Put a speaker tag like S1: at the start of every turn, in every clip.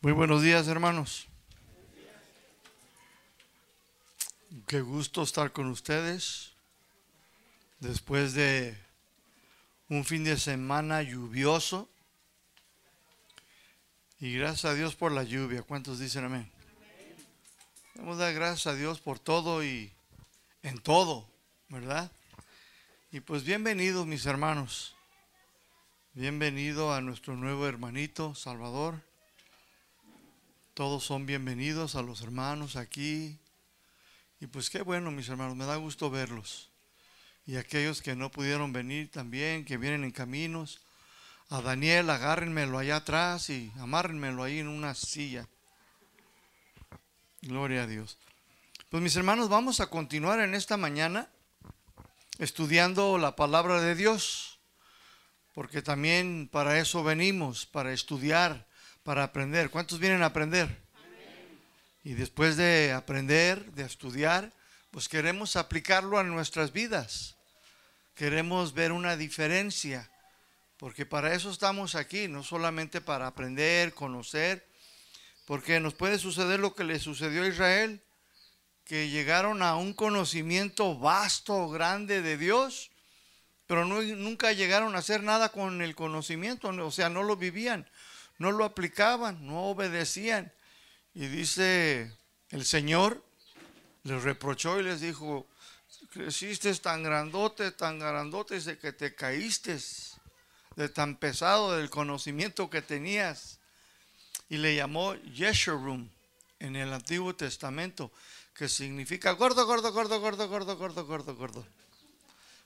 S1: Muy buenos días, hermanos. Qué gusto estar con ustedes después de un fin de semana lluvioso. Y gracias a Dios por la lluvia. ¿Cuántos dicen amén? Damos dar gracias a Dios por todo y en todo, ¿verdad? Y pues bienvenidos mis hermanos. Bienvenido a nuestro nuevo hermanito Salvador. Todos son bienvenidos a los hermanos aquí. Y pues qué bueno, mis hermanos, me da gusto verlos. Y aquellos que no pudieron venir también, que vienen en caminos. A Daniel, agárrenmelo allá atrás y amárrenmelo ahí en una silla. Gloria a Dios. Pues mis hermanos, vamos a continuar en esta mañana estudiando la palabra de Dios, porque también para eso venimos, para estudiar para aprender. ¿Cuántos vienen a aprender? Y después de aprender, de estudiar, pues queremos aplicarlo a nuestras vidas. Queremos ver una diferencia, porque para eso estamos aquí, no solamente para aprender, conocer, porque nos puede suceder lo que le sucedió a Israel, que llegaron a un conocimiento vasto, grande de Dios, pero nunca llegaron a hacer nada con el conocimiento, o sea, no lo vivían no lo aplicaban, no obedecían. Y dice el Señor, les reprochó y les dijo, creciste tan grandote, tan grandote, de que te caíste de tan pesado del conocimiento que tenías. Y le llamó Yeshurun en el Antiguo Testamento, que significa gordo, gordo, gordo, gordo, gordo, gordo, gordo, gordo.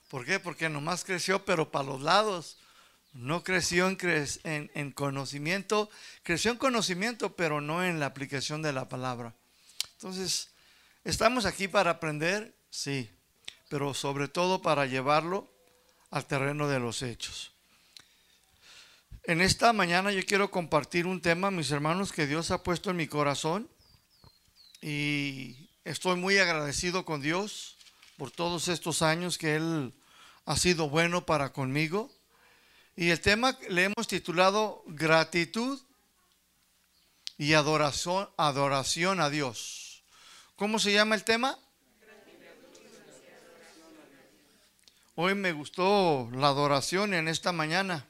S1: ¿Por qué? Porque nomás creció, pero para los lados. No creció en, en, conocimiento, creció en conocimiento, pero no en la aplicación de la palabra. Entonces, ¿estamos aquí para aprender? Sí, pero sobre todo para llevarlo al terreno de los hechos. En esta mañana yo quiero compartir un tema, mis hermanos, que Dios ha puesto en mi corazón y estoy muy agradecido con Dios por todos estos años que Él ha sido bueno para conmigo. Y el tema le hemos titulado Gratitud y adoración, adoración a Dios. ¿Cómo se llama el tema? Hoy me gustó la adoración en esta mañana.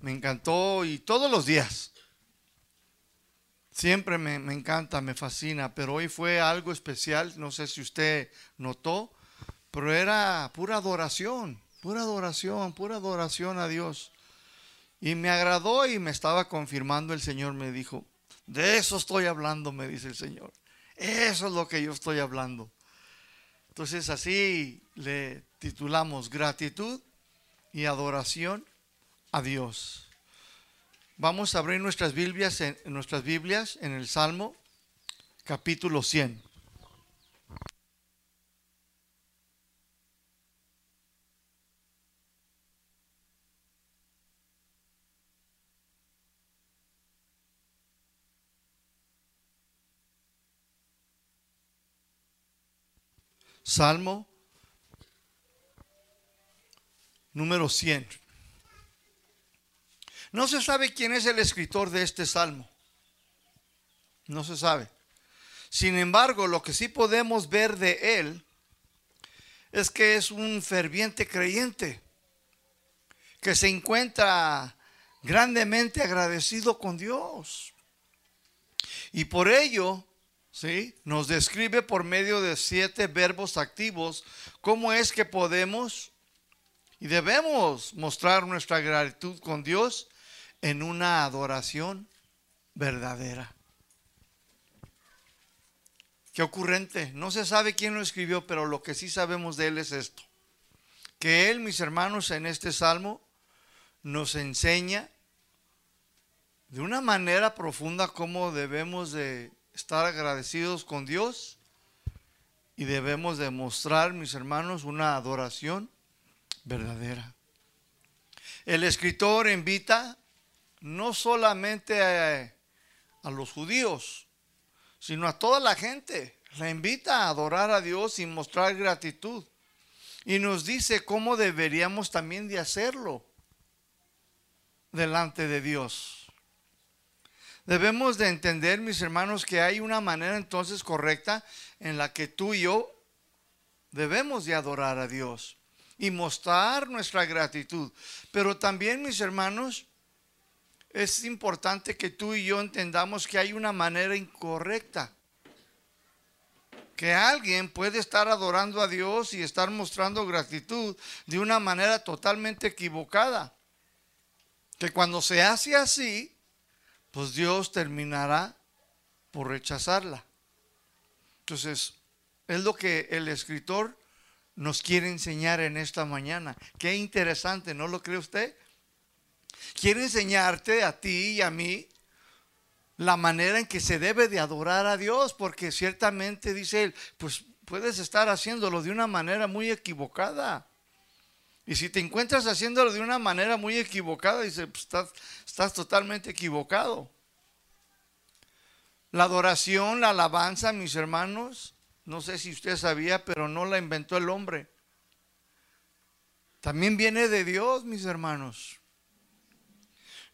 S1: Me encantó y todos los días. Siempre me, me, encanta, me fascina, pero hoy fue algo especial, no sé si usted notó, pero era pura adoración. Pura adoración, pura adoración a Dios. Y me agradó y me estaba confirmando el Señor, me dijo, de eso estoy hablando, me dice el Señor. Eso es lo que yo estoy hablando. Entonces así le titulamos gratitud y adoración a Dios. Vamos a abrir nuestras Biblias en, nuestras Biblias en el Salmo capítulo 100. Salmo número 100. No se sabe quién es el escritor de este salmo. No se sabe. Sin embargo, lo que sí podemos ver de él es que es un ferviente creyente que se encuentra grandemente agradecido con Dios. Y por ello ¿sí? Nos describe por medio de siete verbos activos cómo es que podemos y debemos mostrar nuestra gratitud con Dios en una adoración verdadera. Qué ocurrente. No se sabe quién lo escribió, pero lo que sí sabemos de él es esto. Que él, mis hermanos, en este salmo nos enseña de una manera profunda cómo debemos de estar agradecidos con Dios y debemos demostrar, mis hermanos, una adoración verdadera. El escritor invita no solamente a, a, los judíos, sino a toda la gente. La invita a adorar a Dios y mostrar gratitud. Y nos dice cómo deberíamos también de hacerlo delante de Dios. Debemos de entender, mis hermanos, que hay una manera entonces correcta en la que tú y yo debemos de adorar a Dios y mostrar nuestra gratitud. Pero también, mis hermanos, es importante que tú y yo entendamos que hay una manera incorrecta. Que alguien puede estar adorando a Dios y estar mostrando gratitud de una manera totalmente equivocada. Que cuando se hace así, pues Dios terminará por rechazarla. Entonces, es lo que el escritor nos quiere enseñar en esta mañana. Qué interesante, ¿no lo cree usted? Quiere enseñarte a ti y a mí la manera en que se debe de adorar a Dios, porque ciertamente dice él, pues puedes estar haciéndolo de una manera muy equivocada. Y si te encuentras haciéndolo de una manera muy equivocada, dice, pues estás, totalmente equivocado. La adoración, la alabanza, mis hermanos, no sé si usted sabía, pero no la inventó el hombre. También viene de Dios, mis hermanos.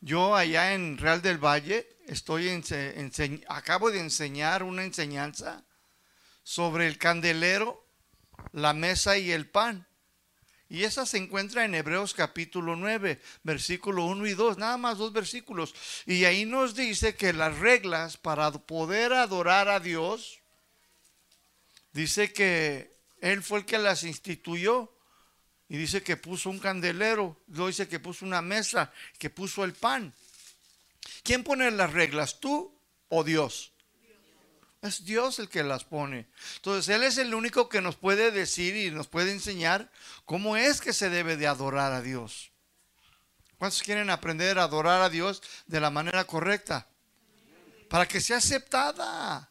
S1: Yo allá en Real del Valle estoy en, acabo de enseñar una enseñanza sobre el candelero, la mesa y el pan. Y esa se encuentra en Hebreos capítulo 9, versículo 1 y 2, nada más dos versículos. Y ahí nos dice que las reglas para poder adorar a Dios Dice que él fue el que las instituyó. Y dice que puso un candelero. Dice que puso una mesa, que puso el pan. ¿Quién pone las reglas? ¿Tú o Dios? Es Dios el que las pone. Entonces, Él es el único que nos puede decir y nos puede enseñar cómo es que se debe de adorar a Dios. ¿Cuántos quieren aprender a adorar a Dios de la manera correcta? Para que sea aceptada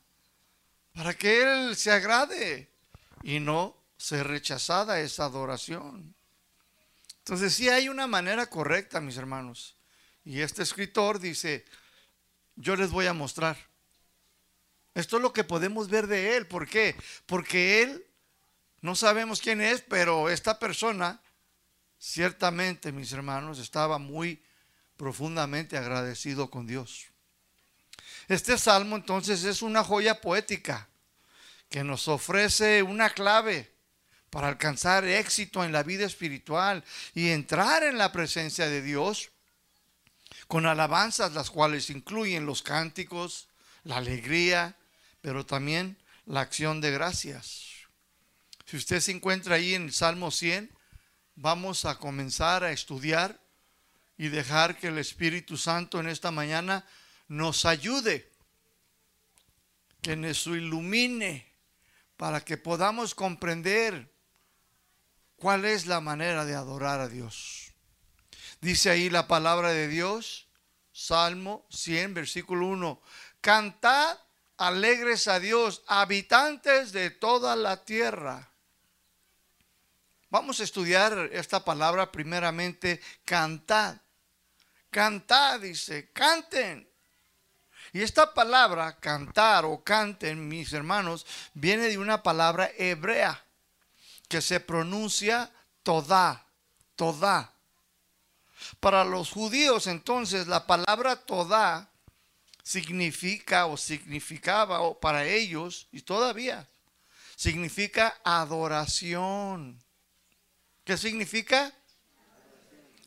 S1: para que Él se agrade y no se rechazada esa adoración. Entonces sí hay una manera correcta, mis hermanos. Y este escritor dice, yo les voy a mostrar. Esto es lo que podemos ver de Él. ¿Por qué? Porque Él, no sabemos quién es, pero esta persona, ciertamente, mis hermanos, estaba muy profundamente agradecido con Dios. Este salmo entonces es una joya poética que nos ofrece una clave para alcanzar éxito en la vida espiritual y entrar en la presencia de Dios con alabanzas las cuales incluyen los cánticos, la alegría, pero también la acción de gracias. Si usted se encuentra ahí en el Salmo 100, vamos a comenzar a estudiar y dejar que el Espíritu Santo en esta mañana nos ayude, que nos ilumine para que podamos comprender cuál es la manera de adorar a Dios. Dice ahí la palabra de Dios, Salmo 100, versículo 1, cantad alegres a Dios, habitantes de toda la tierra. Vamos a estudiar esta palabra primeramente, cantad. Cantad, dice, canten. Y esta palabra, cantar o canten, mis hermanos, viene de una palabra hebrea que se pronuncia toda, toda. Para los judíos entonces la palabra toda significa o significaba o para ellos y todavía significa adoración. ¿Qué significa?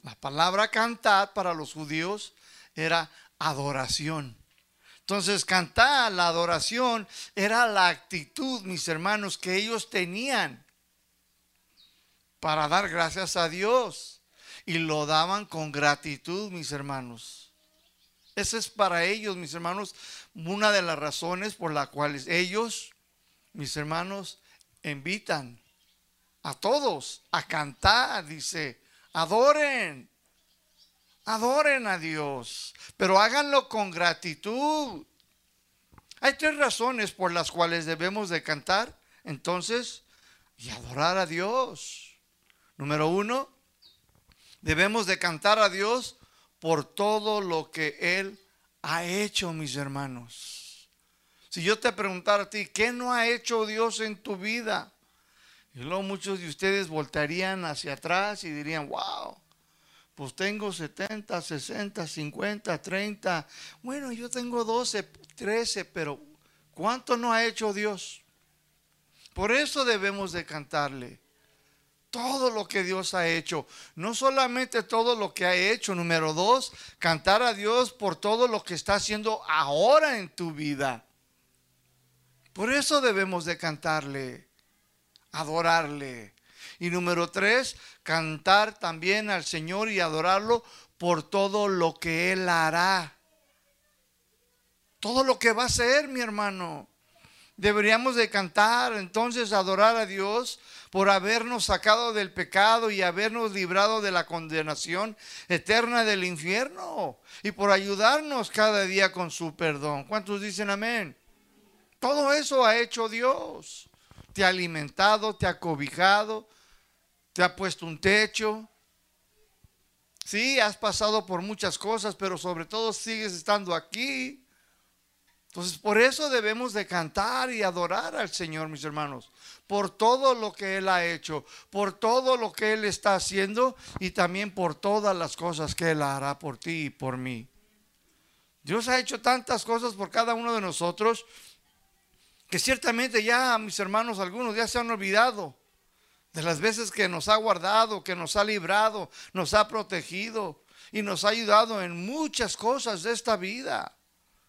S1: La palabra cantar para los judíos era adoración. Entonces, cantar la adoración era la actitud, mis hermanos, que ellos tenían para dar gracias a Dios. Y lo daban con gratitud, mis hermanos. Esa es para ellos, mis hermanos, una de las razones por las cuales ellos, mis hermanos, invitan a todos a cantar, dice, adoren. Adoren a Dios, pero háganlo con gratitud. Hay tres razones por las cuales debemos de cantar, entonces, y adorar a Dios. Número uno, debemos de cantar a Dios por todo lo que Él ha hecho, mis hermanos. Si yo te preguntara a ti, ¿qué no ha hecho Dios en tu vida? Y luego muchos de ustedes voltarían hacia atrás y dirían, wow, Pues tengo 70, 60, 50, 30. Bueno, yo tengo 12, 13, pero ¿cuánto no ha hecho Dios? Por eso debemos de cantarle. Todo lo que Dios ha hecho. No solamente todo lo que ha hecho. Número dos, cantar a Dios por todo lo que está haciendo ahora en tu vida. Por eso debemos de cantarle, adorarle. Y número tres, cantar también al Señor y adorarlo por todo lo que Él hará. Todo lo que va a hacer, mi hermano. Deberíamos de cantar, entonces adorar a Dios por habernos sacado del pecado y habernos librado de la condenación eterna del infierno y por ayudarnos cada día con su perdón. ¿Cuántos dicen amén? Todo eso ha hecho Dios. Te ha alimentado, te ha cobijado, te ha puesto un techo. Sí, has pasado por muchas cosas, pero sobre todo sigues estando aquí. Entonces, por eso debemos de cantar y adorar al Señor, mis hermanos, por todo lo que Él ha hecho, por todo lo que Él está haciendo y también por todas las cosas que Él hará por ti y por mí. Dios ha hecho tantas cosas por cada uno de nosotros que ciertamente ya, mis hermanos, algunos ya se han olvidado de las veces que nos ha guardado, que nos ha librado, nos ha protegido y nos ha ayudado en muchas cosas de esta vida.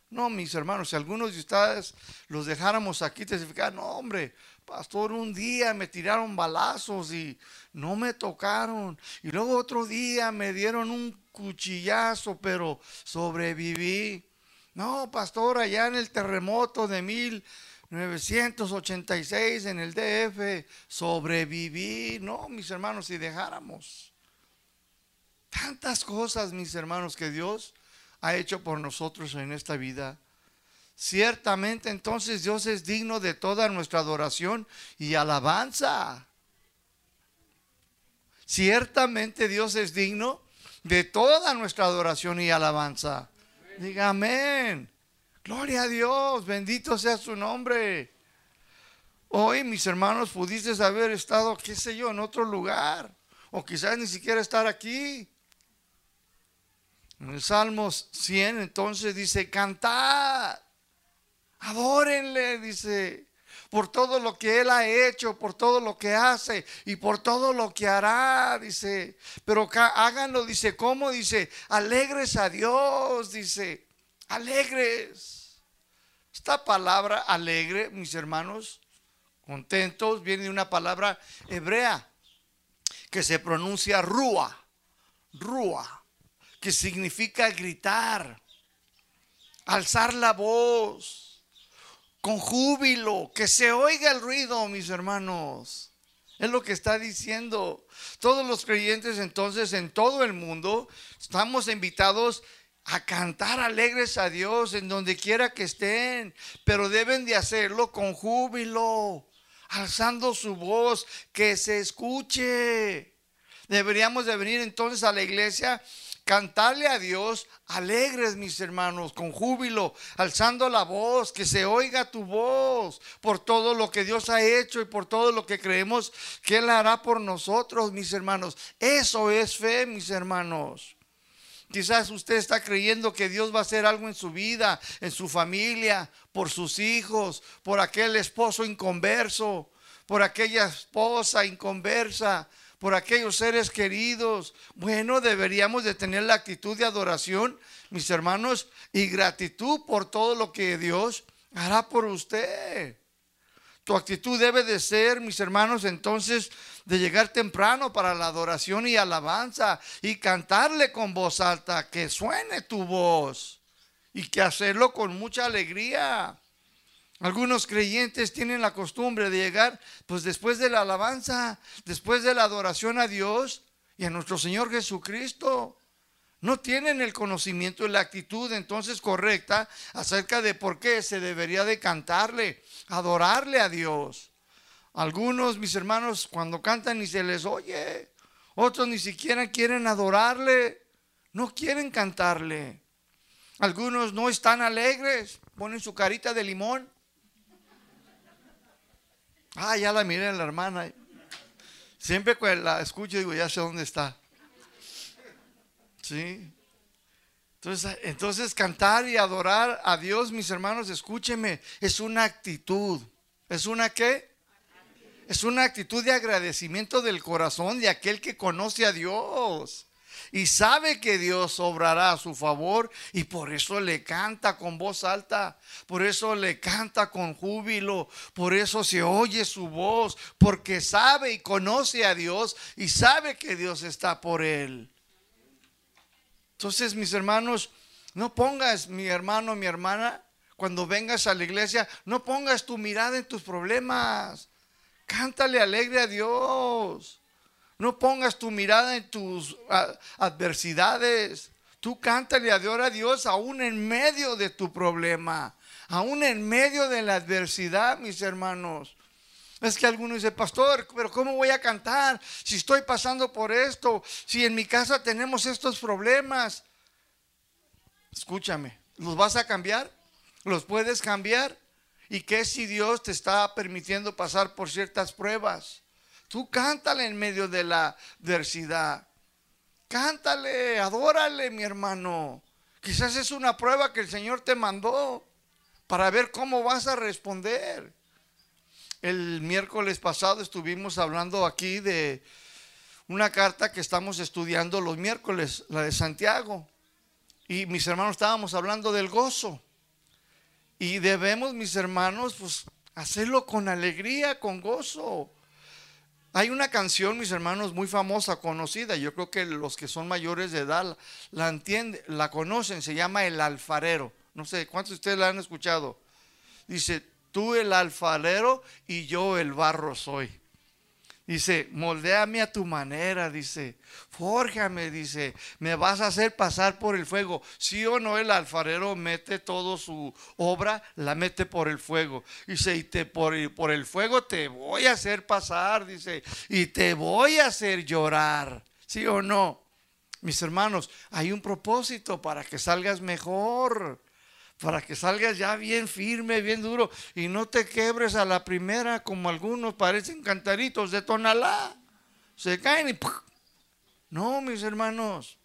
S1: No, mis hermanos, si algunos de ustedes los dejáramos aquí testificar, no, hombre, pastor, un día me tiraron balazos y no me tocaron. Y luego otro día me dieron un cuchillazo, pero sobreviví. No, pastor, allá en el terremoto de 1986 en el DF, sobreviví. No, mis hermanos, si dejáramos tantas cosas, mis hermanos, que Dios ha hecho por nosotros en esta vida. Ciertamente entonces Dios es digno de toda nuestra adoración y alabanza. Ciertamente Dios es digno de toda nuestra adoración y alabanza. Diga amén. Gloria a Dios, bendito sea su nombre. Hoy, mis hermanos, pudiste haber estado, qué sé yo, en otro lugar. O quizás ni siquiera estar aquí. En el Salmos 100 entonces dice, cantad, adórenle, dice, por todo lo que Él ha hecho, por todo lo que hace y por todo lo que hará, dice, pero háganlo, dice, ¿cómo? Dice, alegres a Dios, dice, alegres. Esta palabra alegre, mis hermanos, contentos, viene de una palabra hebrea que se pronuncia rúa, rúa que significa gritar, alzar la voz, con júbilo, que se oiga el ruido, mis hermanos. Es lo que está diciendo. Todos los creyentes entonces en todo el mundo estamos invitados a cantar alegres a Dios en donde quiera que estén, pero deben de hacerlo con júbilo, alzando su voz, que se escuche. Deberíamos de venir entonces a la iglesia cantarle a Dios alegres, mis hermanos, con júbilo, alzando la voz, que se oiga tu voz por todo lo que Dios ha hecho y por todo lo que creemos que Él hará por nosotros, mis hermanos. Eso es fe, mis hermanos. Quizás usted está creyendo que Dios va a hacer algo en su vida, en su familia, por sus hijos, por aquel esposo inconverso, por aquella esposa inconversa, por aquellos seres queridos. Bueno, deberíamos de tener la actitud de adoración, mis hermanos, y gratitud por todo lo que Dios hará por usted. Tu actitud debe de ser, mis hermanos, entonces, de llegar temprano para la adoración y alabanza y cantarle con voz alta, que suene tu voz y que hacerlo con mucha alegría. Algunos creyentes tienen la costumbre de llegar, pues después de la alabanza, después de la adoración a Dios y a nuestro Señor Jesucristo. No tienen el conocimiento y la actitud entonces correcta acerca de por qué se debería de cantarle, adorarle a Dios. Algunos, mis hermanos, cuando cantan ni se les oye. Otros ni siquiera quieren adorarle, no quieren cantarle. Algunos no están alegres, ponen su carita de limón. Ah, ya la miré en la hermana. Siempre que la escucho digo, ya sé dónde está. Sí. Entonces, entonces cantar y adorar a Dios, mis hermanos, escúcheme, es una actitud. ¿Es una qué? Es una actitud de agradecimiento del corazón de aquel que conoce a Dios y sabe que Dios obrará a su favor y por eso le canta con voz alta, por eso le canta con júbilo, por eso se oye su voz, porque sabe y conoce a Dios y sabe que Dios está por él. Entonces, mis hermanos, no pongas, mi hermano, mi hermana, cuando vengas a la iglesia, no pongas tu mirada en tus problemas. Cántale alegre a Dios. No pongas tu mirada en tus adversidades. Tú cántale, adora a Dios aún en medio de tu problema, aún en medio de la adversidad, mis hermanos. Es que algunos dicen, pastor, pero ¿cómo voy a cantar si estoy pasando por esto? Si en mi casa tenemos estos problemas. Escúchame, ¿los vas a cambiar? ¿Los puedes cambiar? ¿Y qué si Dios te está permitiendo pasar por ciertas pruebas? Tú cántale en medio de la adversidad. Cántale, adórale, mi hermano. Quizás es una prueba que el Señor te mandó para ver cómo vas a responder. El miércoles pasado estuvimos hablando aquí de una carta que estamos estudiando los miércoles, la de Santiago. Y mis hermanos estábamos hablando del gozo. Y debemos, mis hermanos, pues hacerlo con alegría, con gozo. Hay una canción, mis hermanos, muy famosa, conocida. Yo creo que los que son mayores de edad la entienden, la conocen. Se llama El Alfarero. No sé, ¿cuántos de ustedes la han escuchado? Dice, tú el alfarero y yo el barro soy. Dice, moldeame a tu manera, dice, fórjame, dice, me vas a hacer pasar por el fuego. Sí o no, el alfarero mete toda su obra, la mete por el fuego. Dice, y te, por, por el fuego te voy a hacer pasar, dice, y te voy a hacer llorar. ¿Sí o no? Mis hermanos, hay un propósito para que salgas mejor para que salgas ya bien firme, bien duro y no te quebres a la primera como algunos parecen cantaritos de tonalá. Se caen y no, mis hermanos.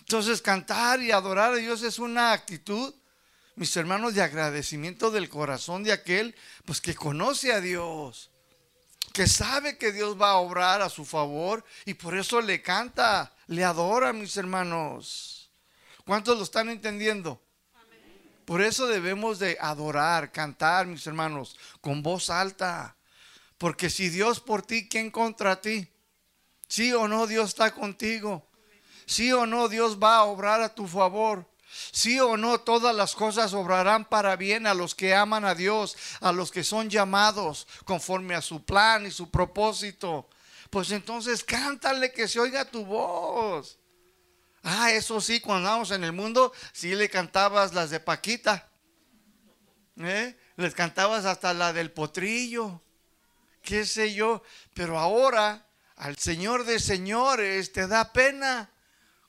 S1: Entonces cantar y adorar a Dios es una actitud, mis hermanos, de agradecimiento del corazón de aquel pues que conoce a Dios, que sabe que Dios va a obrar a su favor y por eso le canta, le adora, mis hermanos. ¿Cuántos lo están entendiendo? Por eso debemos de adorar, cantar, mis hermanos, con voz alta. Porque si Dios por ti, ¿quién contra ti? Sí o no, Dios está contigo. Sí o no, Dios va a obrar a tu favor. Sí o no, todas las cosas obrarán para bien a los que aman a Dios, a los que son llamados conforme a su plan y su propósito. Pues entonces cántale que se oiga tu voz. Ah, eso sí, cuando andábamos en el mundo, sí le cantabas las de Paquita. ¿eh? Les cantabas hasta la del potrillo. Qué sé yo. Pero ahora, al Señor de señores, te da pena.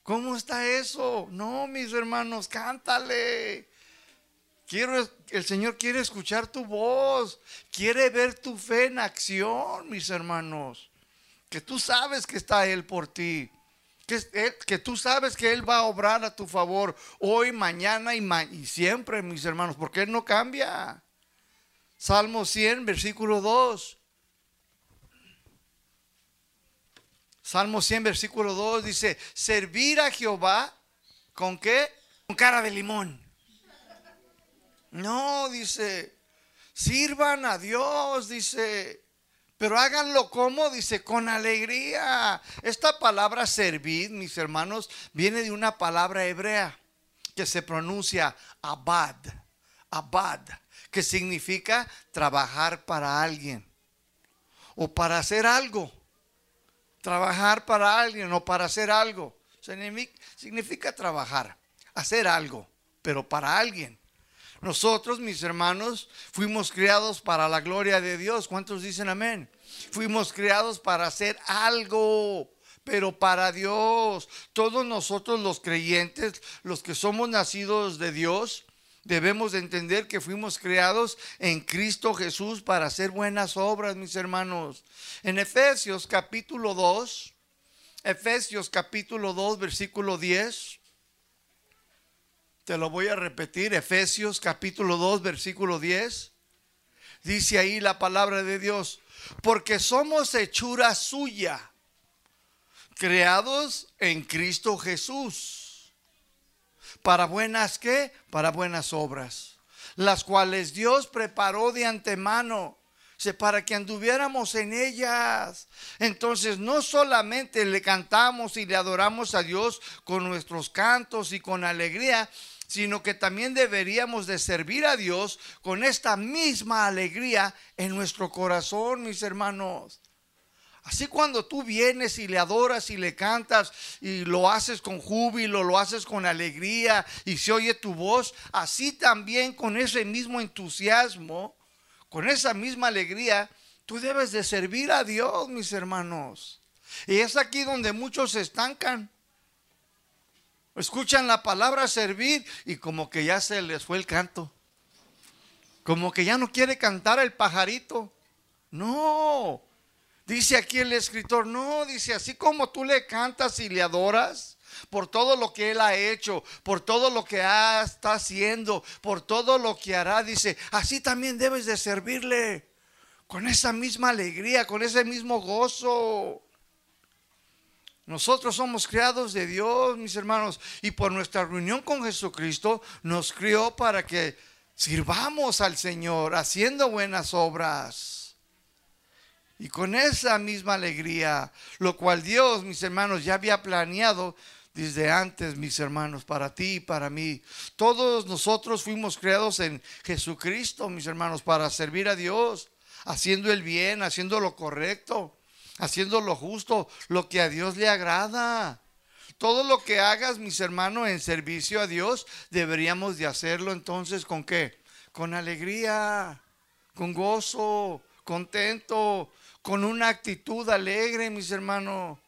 S1: ¿Cómo está eso? No, mis hermanos, cántale. Quiero, el Señor quiere escuchar tu voz, quiere ver tu fe en acción, mis hermanos. Que tú sabes que está Él por ti. Que, tú sabes que Él va a obrar a tu favor hoy, mañana y, y siempre, mis hermanos, porque Él no cambia. Salmo 100, versículo 2. Salmo 100, versículo 2 dice, servir a Jehová con qué? Con cara de limón. No, dice, sirvan a Dios, dice, pero háganlo como, dice, con alegría. Esta palabra servir, mis hermanos, viene de una palabra hebrea que se pronuncia abad, abad, que significa trabajar para alguien o para hacer algo. Trabajar para alguien o para hacer algo. Significa trabajar, hacer algo, pero para alguien. Nosotros, mis hermanos, fuimos criados para la gloria de Dios. ¿Cuántos dicen amén? Fuimos criados para hacer algo, pero para Dios. Todos nosotros los creyentes, los que somos nacidos de Dios, debemos de entender que fuimos creados en Cristo Jesús para hacer buenas obras, mis hermanos. En Efesios capítulo 2, Efesios capítulo 2, versículo 10. Te lo voy a repetir, Efesios capítulo 2, versículo 10. Dice ahí la palabra de Dios, porque somos hechura suya, creados en Cristo Jesús. ¿Para buenas qué? Para buenas obras, las cuales Dios preparó de antemano para que anduviéramos en ellas. Entonces no solamente le cantamos y le adoramos a Dios con nuestros cantos y con alegría, sino que también deberíamos de servir a Dios con esta misma alegría en nuestro corazón, mis hermanos. Así cuando tú vienes y le adoras y le cantas y lo haces con júbilo, lo haces con alegría y se oye tu voz, así también con ese mismo entusiasmo, con esa misma alegría, tú debes de servir a Dios, mis hermanos. Y es aquí donde muchos se estancan. Escuchan la palabra servir y como que ya se les fue el canto. Como que ya no quiere cantar el pajarito. No. Dice aquí el escritor, no, dice, así como tú le cantas y le adoras por todo lo que él ha hecho, por todo lo que está haciendo, por todo lo que hará, dice, así también debes de servirle con esa misma alegría, con ese mismo gozo. Nosotros somos criados de Dios, mis hermanos, y por nuestra reunión con Jesucristo nos crió para que sirvamos al Señor haciendo buenas obras. Y con esa misma alegría, lo cual Dios, mis hermanos, ya había planeado desde antes, mis hermanos, para ti y para mí. Todos nosotros fuimos creados en Jesucristo, mis hermanos, para servir a Dios, haciendo el bien, haciendo lo correcto haciendo lo justo, lo que a Dios le agrada. Todo lo que hagas, mis hermanos, en servicio a Dios, deberíamos de hacerlo entonces con qué? Con alegría, con gozo, contento, con una actitud alegre, mis hermanos.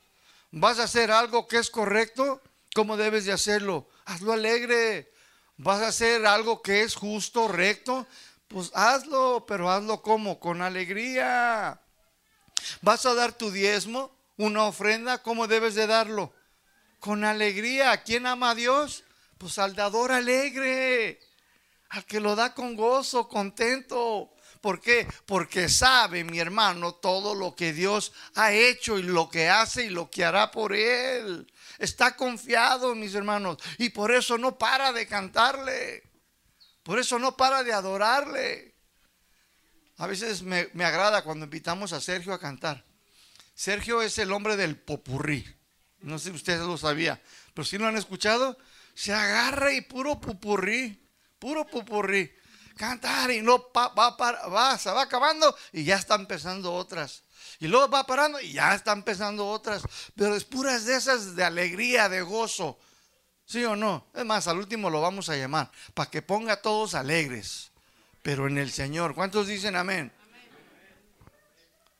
S1: ¿Vas a hacer algo que es correcto? ¿Cómo debes de hacerlo? Hazlo alegre. ¿Vas a hacer algo que es justo, recto? Pues hazlo, pero hazlo como? Con alegría. ¿Vas a dar tu diezmo, una ofrenda? ¿Cómo debes de darlo? Con alegría. ¿A quién ama a Dios? Pues al dador alegre, al que lo da con gozo, contento. ¿Por qué? Porque sabe, mi hermano, todo lo que Dios ha hecho y lo que hace y lo que hará por él. Está confiado, mis hermanos, y por eso no para de cantarle. Por eso no para de adorarle. A veces me, agrada cuando invitamos a Sergio a cantar. Sergio es el hombre del popurrí. No sé si ustedes lo sabían, pero si lo han escuchado, se agarra y puro pupurrí, puro pupurrí. Cantar y no va, va, se va acabando y ya está empezando otras. Y luego va parando y ya está empezando otras. Pero es puras de esas de alegría, de gozo. ¿Sí o no? Es más, al último lo vamos a llamar para que ponga a todos alegres pero en el Señor. ¿Cuántos dicen amén?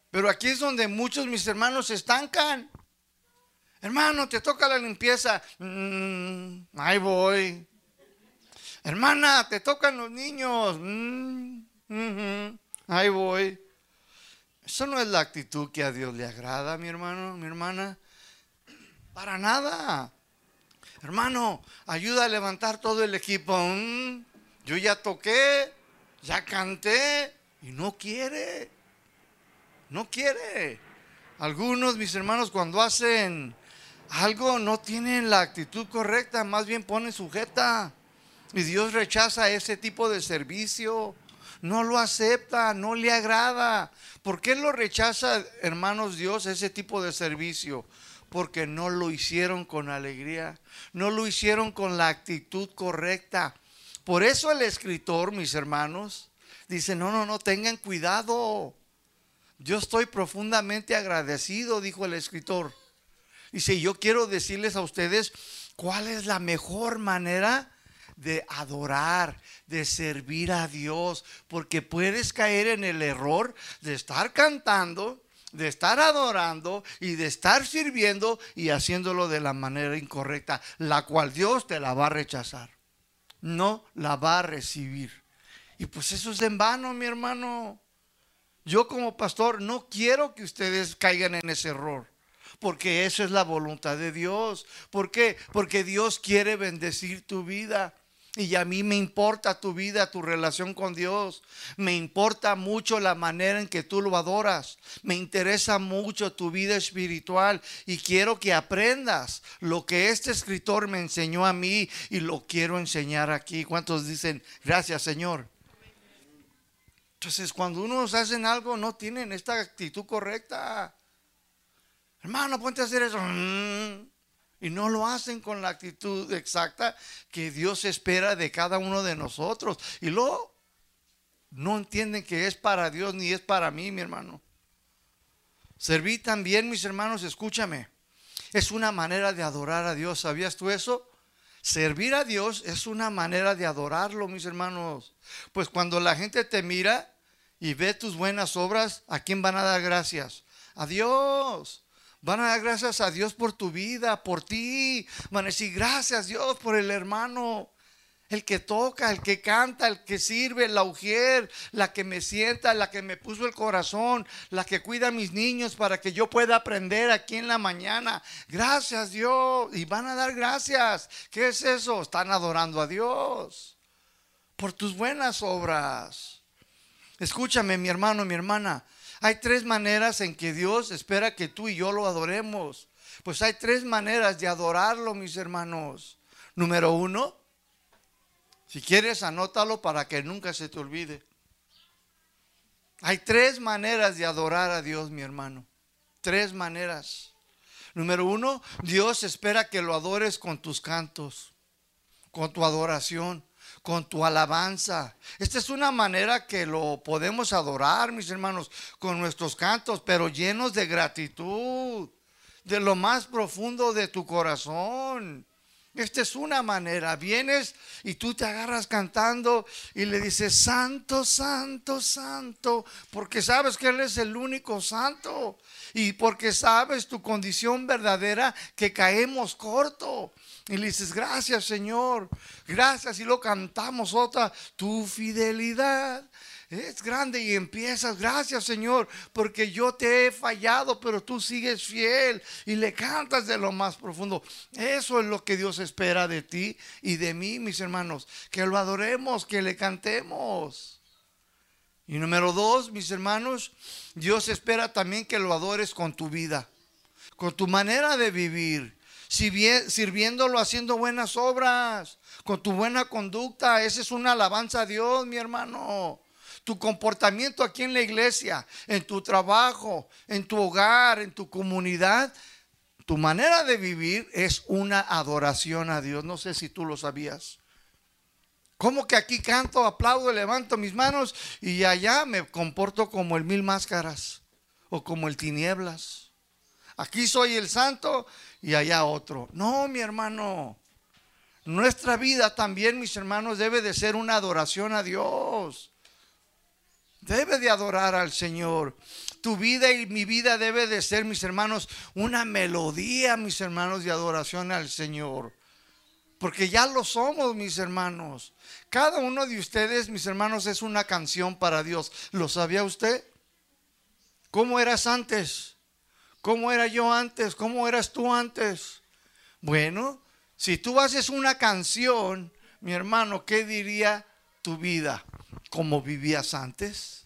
S1: Pero aquí es donde muchos mis hermanos se estancan. Hermano, te toca la limpieza. Mm, ahí voy. Hermana, te tocan los niños. Mm, ahí voy. Eso no es la actitud que a Dios le agrada, mi hermano, mi hermana. Para nada. Hermano, ayuda a levantar todo el equipo. Mm, yo ya toqué ya canté y no quiere. No quiere. Algunos, mis hermanos, cuando hacen algo no tienen la actitud correcta, más bien ponen sujeta. Y Dios rechaza ese tipo de servicio. No lo acepta, no le agrada. ¿Por qué lo rechaza, hermanos Dios, ese tipo de servicio? Porque no lo hicieron con alegría, no lo hicieron con la actitud correcta. Por eso el escritor, mis hermanos, dice, no, no, no, tengan cuidado. Yo estoy profundamente agradecido, dijo el escritor. Dice, yo quiero decirles a ustedes cuál es la mejor manera de adorar, de servir a Dios, porque puedes caer en el error de estar cantando, de estar adorando y de estar sirviendo y haciéndolo de la manera incorrecta, la cual Dios te la va a rechazar no la va a recibir. Y pues eso es en vano, mi hermano. Yo como pastor no quiero que ustedes caigan en ese error. porque eso es la voluntad de Dios. ¿Por qué? Porque Dios quiere bendecir tu vida. Y a mí me importa tu vida, tu relación con Dios. Me importa mucho la manera en que tú lo adoras. Me interesa mucho tu vida espiritual. Y quiero que aprendas lo que este escritor me enseñó a mí y lo quiero enseñar aquí. ¿Cuántos dicen, gracias Señor? Entonces, cuando unos hacen algo, no tienen esta actitud correcta. Hermano, ponte a hacer eso. Mm. Y no lo hacen con la actitud exacta que Dios espera de cada uno de nosotros. Y luego no entienden que es para Dios ni es para mí, mi hermano. Serví también, mis hermanos, escúchame. Es una manera de adorar a Dios. ¿Sabías tú eso? Servir a Dios es una manera de adorarlo, mis hermanos. Pues cuando la gente te mira y ve tus buenas obras, ¿a quién van a dar gracias? A Dios. Van a dar gracias a Dios por tu vida, por ti. Van a decir gracias Dios por el hermano. El que toca, el que canta, el que sirve, la ujier, la que me sienta, la que me puso el corazón, la que cuida a mis niños para que yo pueda aprender aquí en la mañana. Gracias Dios. Y van a dar gracias. ¿Qué es eso? Están adorando a Dios por tus buenas obras. Escúchame mi hermano, mi hermana. Hay tres maneras en que Dios espera que tú y yo lo adoremos. Pues hay tres maneras de adorarlo, mis hermanos. Número uno, si quieres, anótalo para que nunca se te olvide. Hay tres maneras de adorar a Dios, mi hermano. Tres maneras. Número uno, Dios espera que lo adores con tus cantos, con tu adoración con tu alabanza. Esta es una manera que lo podemos adorar, mis hermanos, con nuestros cantos, pero llenos de gratitud, de lo más profundo de tu corazón. Esta es una manera. Vienes y tú te agarras cantando y le dices, Santo, Santo, Santo, porque sabes que Él es el único santo y porque sabes tu condición verdadera que caemos corto. Y le dices, gracias Señor, gracias. Y lo cantamos otra, tu fidelidad es grande y empiezas, gracias Señor, porque yo te he fallado, pero tú sigues fiel y le cantas de lo más profundo. Eso es lo que Dios espera de ti y de mí, mis hermanos, que lo adoremos, que le cantemos. Y número dos, mis hermanos, Dios espera también que lo adores con tu vida, con tu manera de vivir sirviéndolo, haciendo buenas obras, con tu buena conducta. Esa es una alabanza a Dios, mi hermano. Tu comportamiento aquí en la iglesia, en tu trabajo, en tu hogar, en tu comunidad, tu manera de vivir es una adoración a Dios. No sé si tú lo sabías. Como que aquí canto, aplaudo, levanto mis manos y allá me comporto como el mil máscaras o como el tinieblas? Aquí soy el santo y allá otro. No, mi hermano. Nuestra vida también, mis hermanos, debe de ser una adoración a Dios. Debe de adorar al Señor. Tu vida y mi vida debe de ser, mis hermanos, una melodía, mis hermanos, de adoración al Señor. Porque ya lo somos, mis hermanos. Cada uno de ustedes, mis hermanos, es una canción para Dios. ¿Lo sabía usted? ¿Cómo eras antes? ¿Cómo era yo antes? ¿Cómo eras tú antes? Bueno, si tú haces una canción, mi hermano, ¿qué diría tu vida? ¿Cómo vivías antes?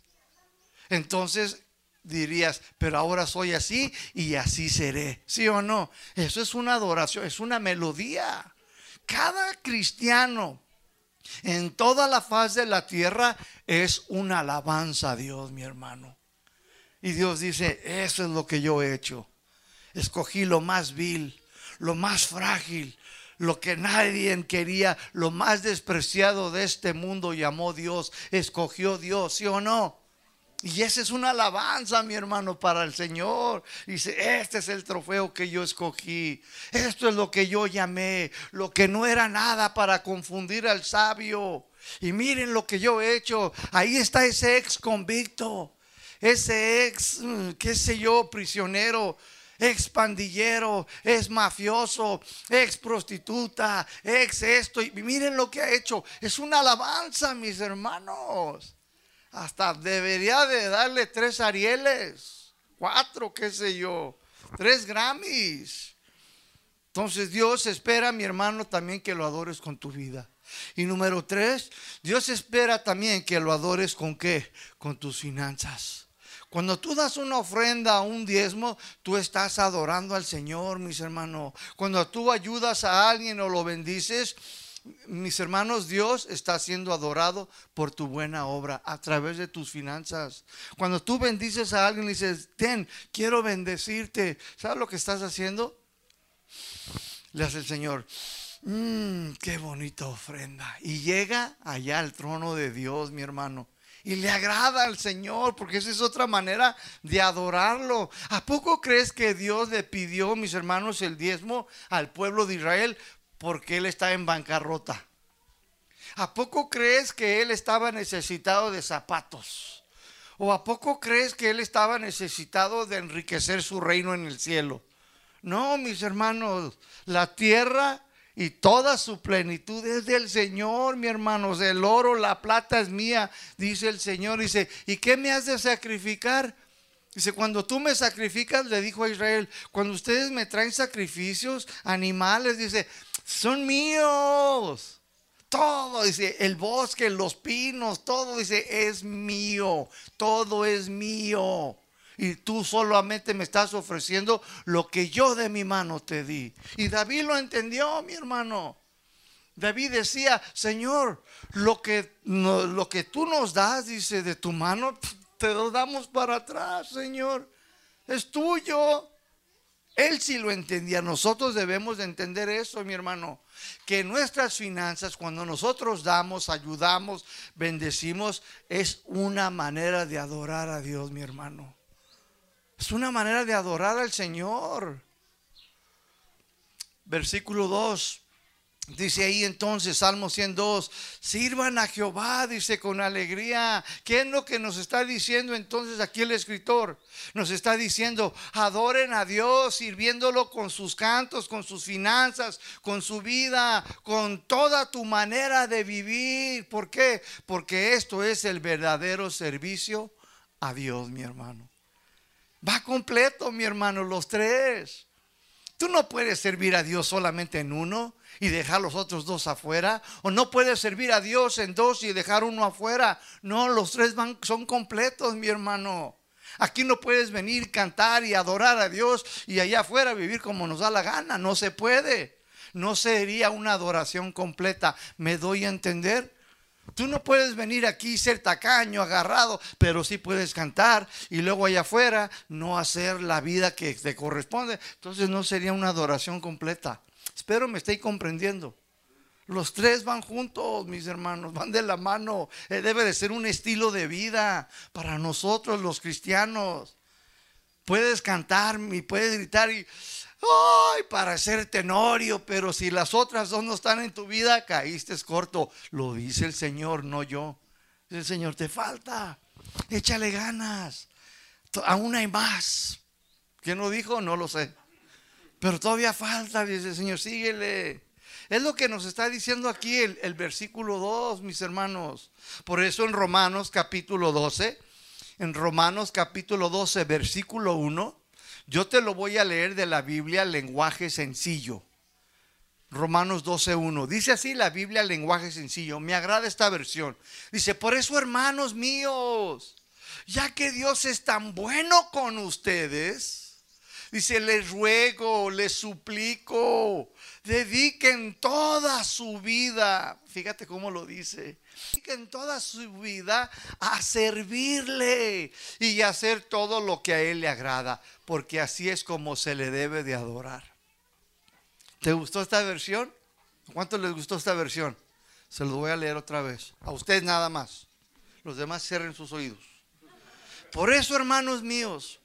S1: Entonces dirías, pero ahora soy así y así seré. ¿Sí o no? Eso es una adoración, es una melodía. Cada cristiano en toda la faz de la tierra es una alabanza a Dios, mi hermano. Y Dios dice, eso es lo que yo he hecho. Escogí lo más vil, lo más frágil, lo que nadie quería, lo más despreciado de este mundo llamó Dios, escogió Dios, ¿sí o no? Y esa es una alabanza, mi hermano, para el Señor. Dice, este es el trofeo que yo escogí. Esto es lo que yo llamé, lo que no era nada para confundir al sabio. Y miren lo que yo he hecho. Ahí está ese ex convicto ese ex, mm, qué sé yo, prisionero, ex pandillero, ex mafioso, ex prostituta, ex esto. Y miren lo que ha hecho. Es una alabanza, mis hermanos. Hasta debería de darle tres Arieles, cuatro, qué sé yo. tres Grammys. Entonces Dios espera, mi hermano, también que lo adores con tu vida. Y número tres, Dios espera también que lo adores con qué? Con tus finanzas. Cuando tú das una ofrenda, un diezmo, tú estás adorando al Señor, mis hermanos. Cuando tú ayudas a alguien o lo bendices, mis hermanos, Dios está siendo adorado por tu buena obra a través de tus finanzas. Cuando tú bendices a alguien y dices, ten, quiero bendecirte, ¿sabes lo que estás haciendo? Le hace el Señor, mmm, qué bonita ofrenda. Y llega allá al trono de Dios, mi hermano y le agrada al Señor, porque esa es otra manera de adorarlo. ¿A poco crees que Dios le pidió, mis hermanos, el diezmo al pueblo de Israel porque él está en bancarrota? ¿A poco crees que él estaba necesitado de zapatos? ¿O a poco crees que él estaba necesitado de enriquecer su reino en el cielo? No, mis hermanos, la tierra y toda su plenitud es del Señor, mi hermanos. El oro, la plata es mía, dice el Señor. Dice, ¿y qué me has de sacrificar? Dice, cuando tú me sacrificas, le dijo a Israel, cuando ustedes me traen sacrificios, animales, dice, son míos. Todo, dice, el bosque, los pinos, todo, dice, es mío. Todo es mío y tú solamente me estás ofreciendo lo que yo de mi mano te di. Y David lo entendió, mi hermano. David decía, Señor, lo que, lo que tú nos das, dice, de tu mano, te lo damos para atrás, Señor. Es tuyo. Él sí lo entendía. Nosotros debemos de entender eso, mi hermano. Que nuestras finanzas, cuando nosotros damos, ayudamos, bendecimos, es una manera de adorar a Dios, mi hermano. Es una manera de adorar al Señor. Versículo 2. Dice ahí entonces, Salmo 102, sirvan a Jehová, dice con alegría. ¿Qué es lo que nos está diciendo entonces aquí el escritor? Nos está diciendo, adoren a Dios sirviéndolo con sus cantos, con sus finanzas, con su vida, con toda tu manera de vivir. ¿Por qué? Porque esto es el verdadero servicio a Dios, mi hermano. Va completo, mi hermano, los tres. Tú no puedes servir a Dios solamente en uno y dejar los otros dos afuera. O no puedes servir a Dios en dos y dejar uno afuera. No, los tres son completos, mi hermano. Aquí no puedes venir, cantar y adorar a Dios y allá afuera vivir como nos da la gana. No se puede. No sería una adoración completa. ¿Me doy a entender? Tú no puedes venir aquí ser tacaño, agarrado, pero sí puedes cantar y luego allá afuera no hacer la vida que te corresponde. Entonces no sería una adoración completa. Espero me estéis comprendiendo. Los tres van juntos, mis hermanos, van de la mano. Eh, debe de ser un estilo de vida para nosotros los cristianos. Puedes cantar y puedes gritar y ay, para ser tenorio, pero si las otras dos no están en tu vida, caíste corto. Lo dice el Señor, no yo. El Señor, te falta, échale ganas. Aún hay más. ¿Quién lo dijo? No lo sé. Pero todavía falta, dice el Señor, síguele. Es lo que nos está diciendo aquí el, el, versículo 2, mis hermanos. Por eso en Romanos capítulo 12, en Romanos capítulo 12, versículo 1, yo te lo voy a leer de la Biblia lenguaje sencillo. Romanos 12.1. Dice así la Biblia lenguaje sencillo. Me agrada esta versión. Dice, por eso hermanos míos, ya que Dios es tan bueno con ustedes, dice, les ruego, les suplico, dediquen toda su vida. Fíjate cómo lo dice en toda su vida a servirle y hacer todo lo que a Él le agrada, porque así es como se le debe de adorar. ¿Te gustó esta versión? ¿Cuánto les gustó esta versión? Se lo voy a leer otra vez. A ustedes nada más. Los demás cierren sus oídos. Por eso, hermanos míos,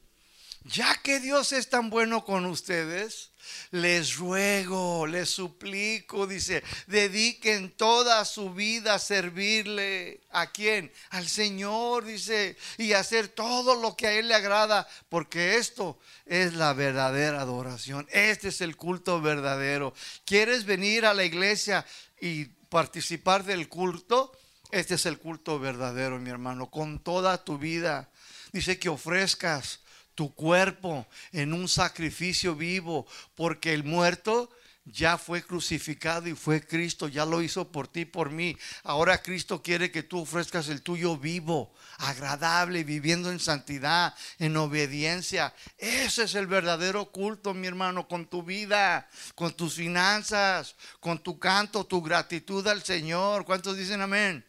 S1: ya que Dios es tan bueno con ustedes, les ruego, les suplico, dice, dediquen toda su vida a servirle. ¿A quién? Al Señor, dice, y hacer todo lo que a Él le agrada, porque esto es la verdadera adoración. Este es el culto verdadero. ¿Quieres venir a la iglesia y participar del culto? Este es el culto verdadero, mi hermano, con toda tu vida. Dice que ofrezcas tu cuerpo en un sacrificio vivo, porque el muerto ya fue crucificado y fue Cristo, ya lo hizo por ti, por mí. Ahora Cristo quiere que tú ofrezcas el tuyo vivo, agradable, viviendo en santidad, en obediencia. Ese es el verdadero culto, mi hermano, con tu vida, con tus finanzas, con tu canto, tu gratitud al Señor. ¿Cuántos dicen amén?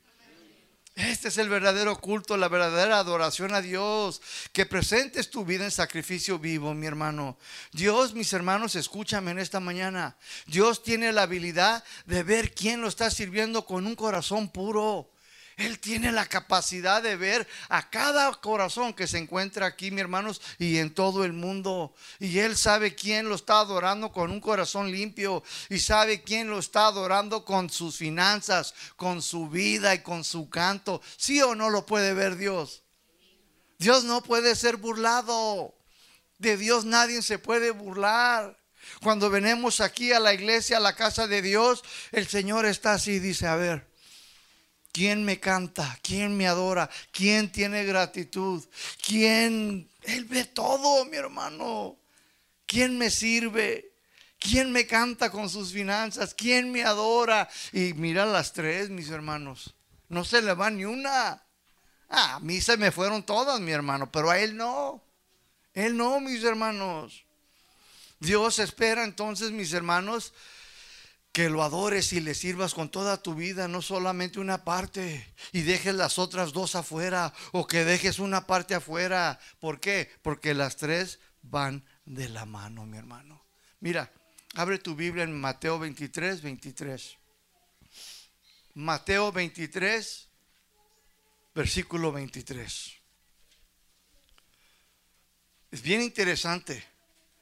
S1: Este es el verdadero culto, la verdadera adoración a Dios. Que presentes tu vida en sacrificio vivo, mi hermano. Dios, mis hermanos, escúchame en esta mañana. Dios tiene la habilidad de ver quién lo está sirviendo con un corazón puro. Él tiene la capacidad de ver a cada corazón que se encuentra aquí, mi hermanos, y en todo el mundo. Y Él sabe quién lo está adorando con un corazón limpio. Y sabe quién lo está adorando con sus finanzas, con su vida y con su canto. ¿Sí o no lo puede ver Dios? Dios no puede ser burlado. De Dios nadie se puede burlar. Cuando venimos aquí a la iglesia, a la casa de Dios, el Señor está así, dice, a ver. ¿Quién me canta? ¿Quién me adora? ¿Quién tiene gratitud? ¿Quién? Él ve todo, mi hermano. ¿Quién me sirve? ¿Quién me canta con sus finanzas? ¿Quién me adora? Y mira las tres, mis hermanos. No se le va ni una. Ah, a mí se me fueron todas, mi hermano, pero a él no. Él no, mis hermanos. Dios espera entonces, mis hermanos, que lo adores y le sirvas con toda tu vida, no solamente una parte, y dejes las otras dos afuera, o que dejes una parte afuera. ¿Por qué? Porque las tres van de la mano, mi hermano. Mira, abre tu Biblia en Mateo 23, 23. Mateo 23, versículo 23. Es bien interesante.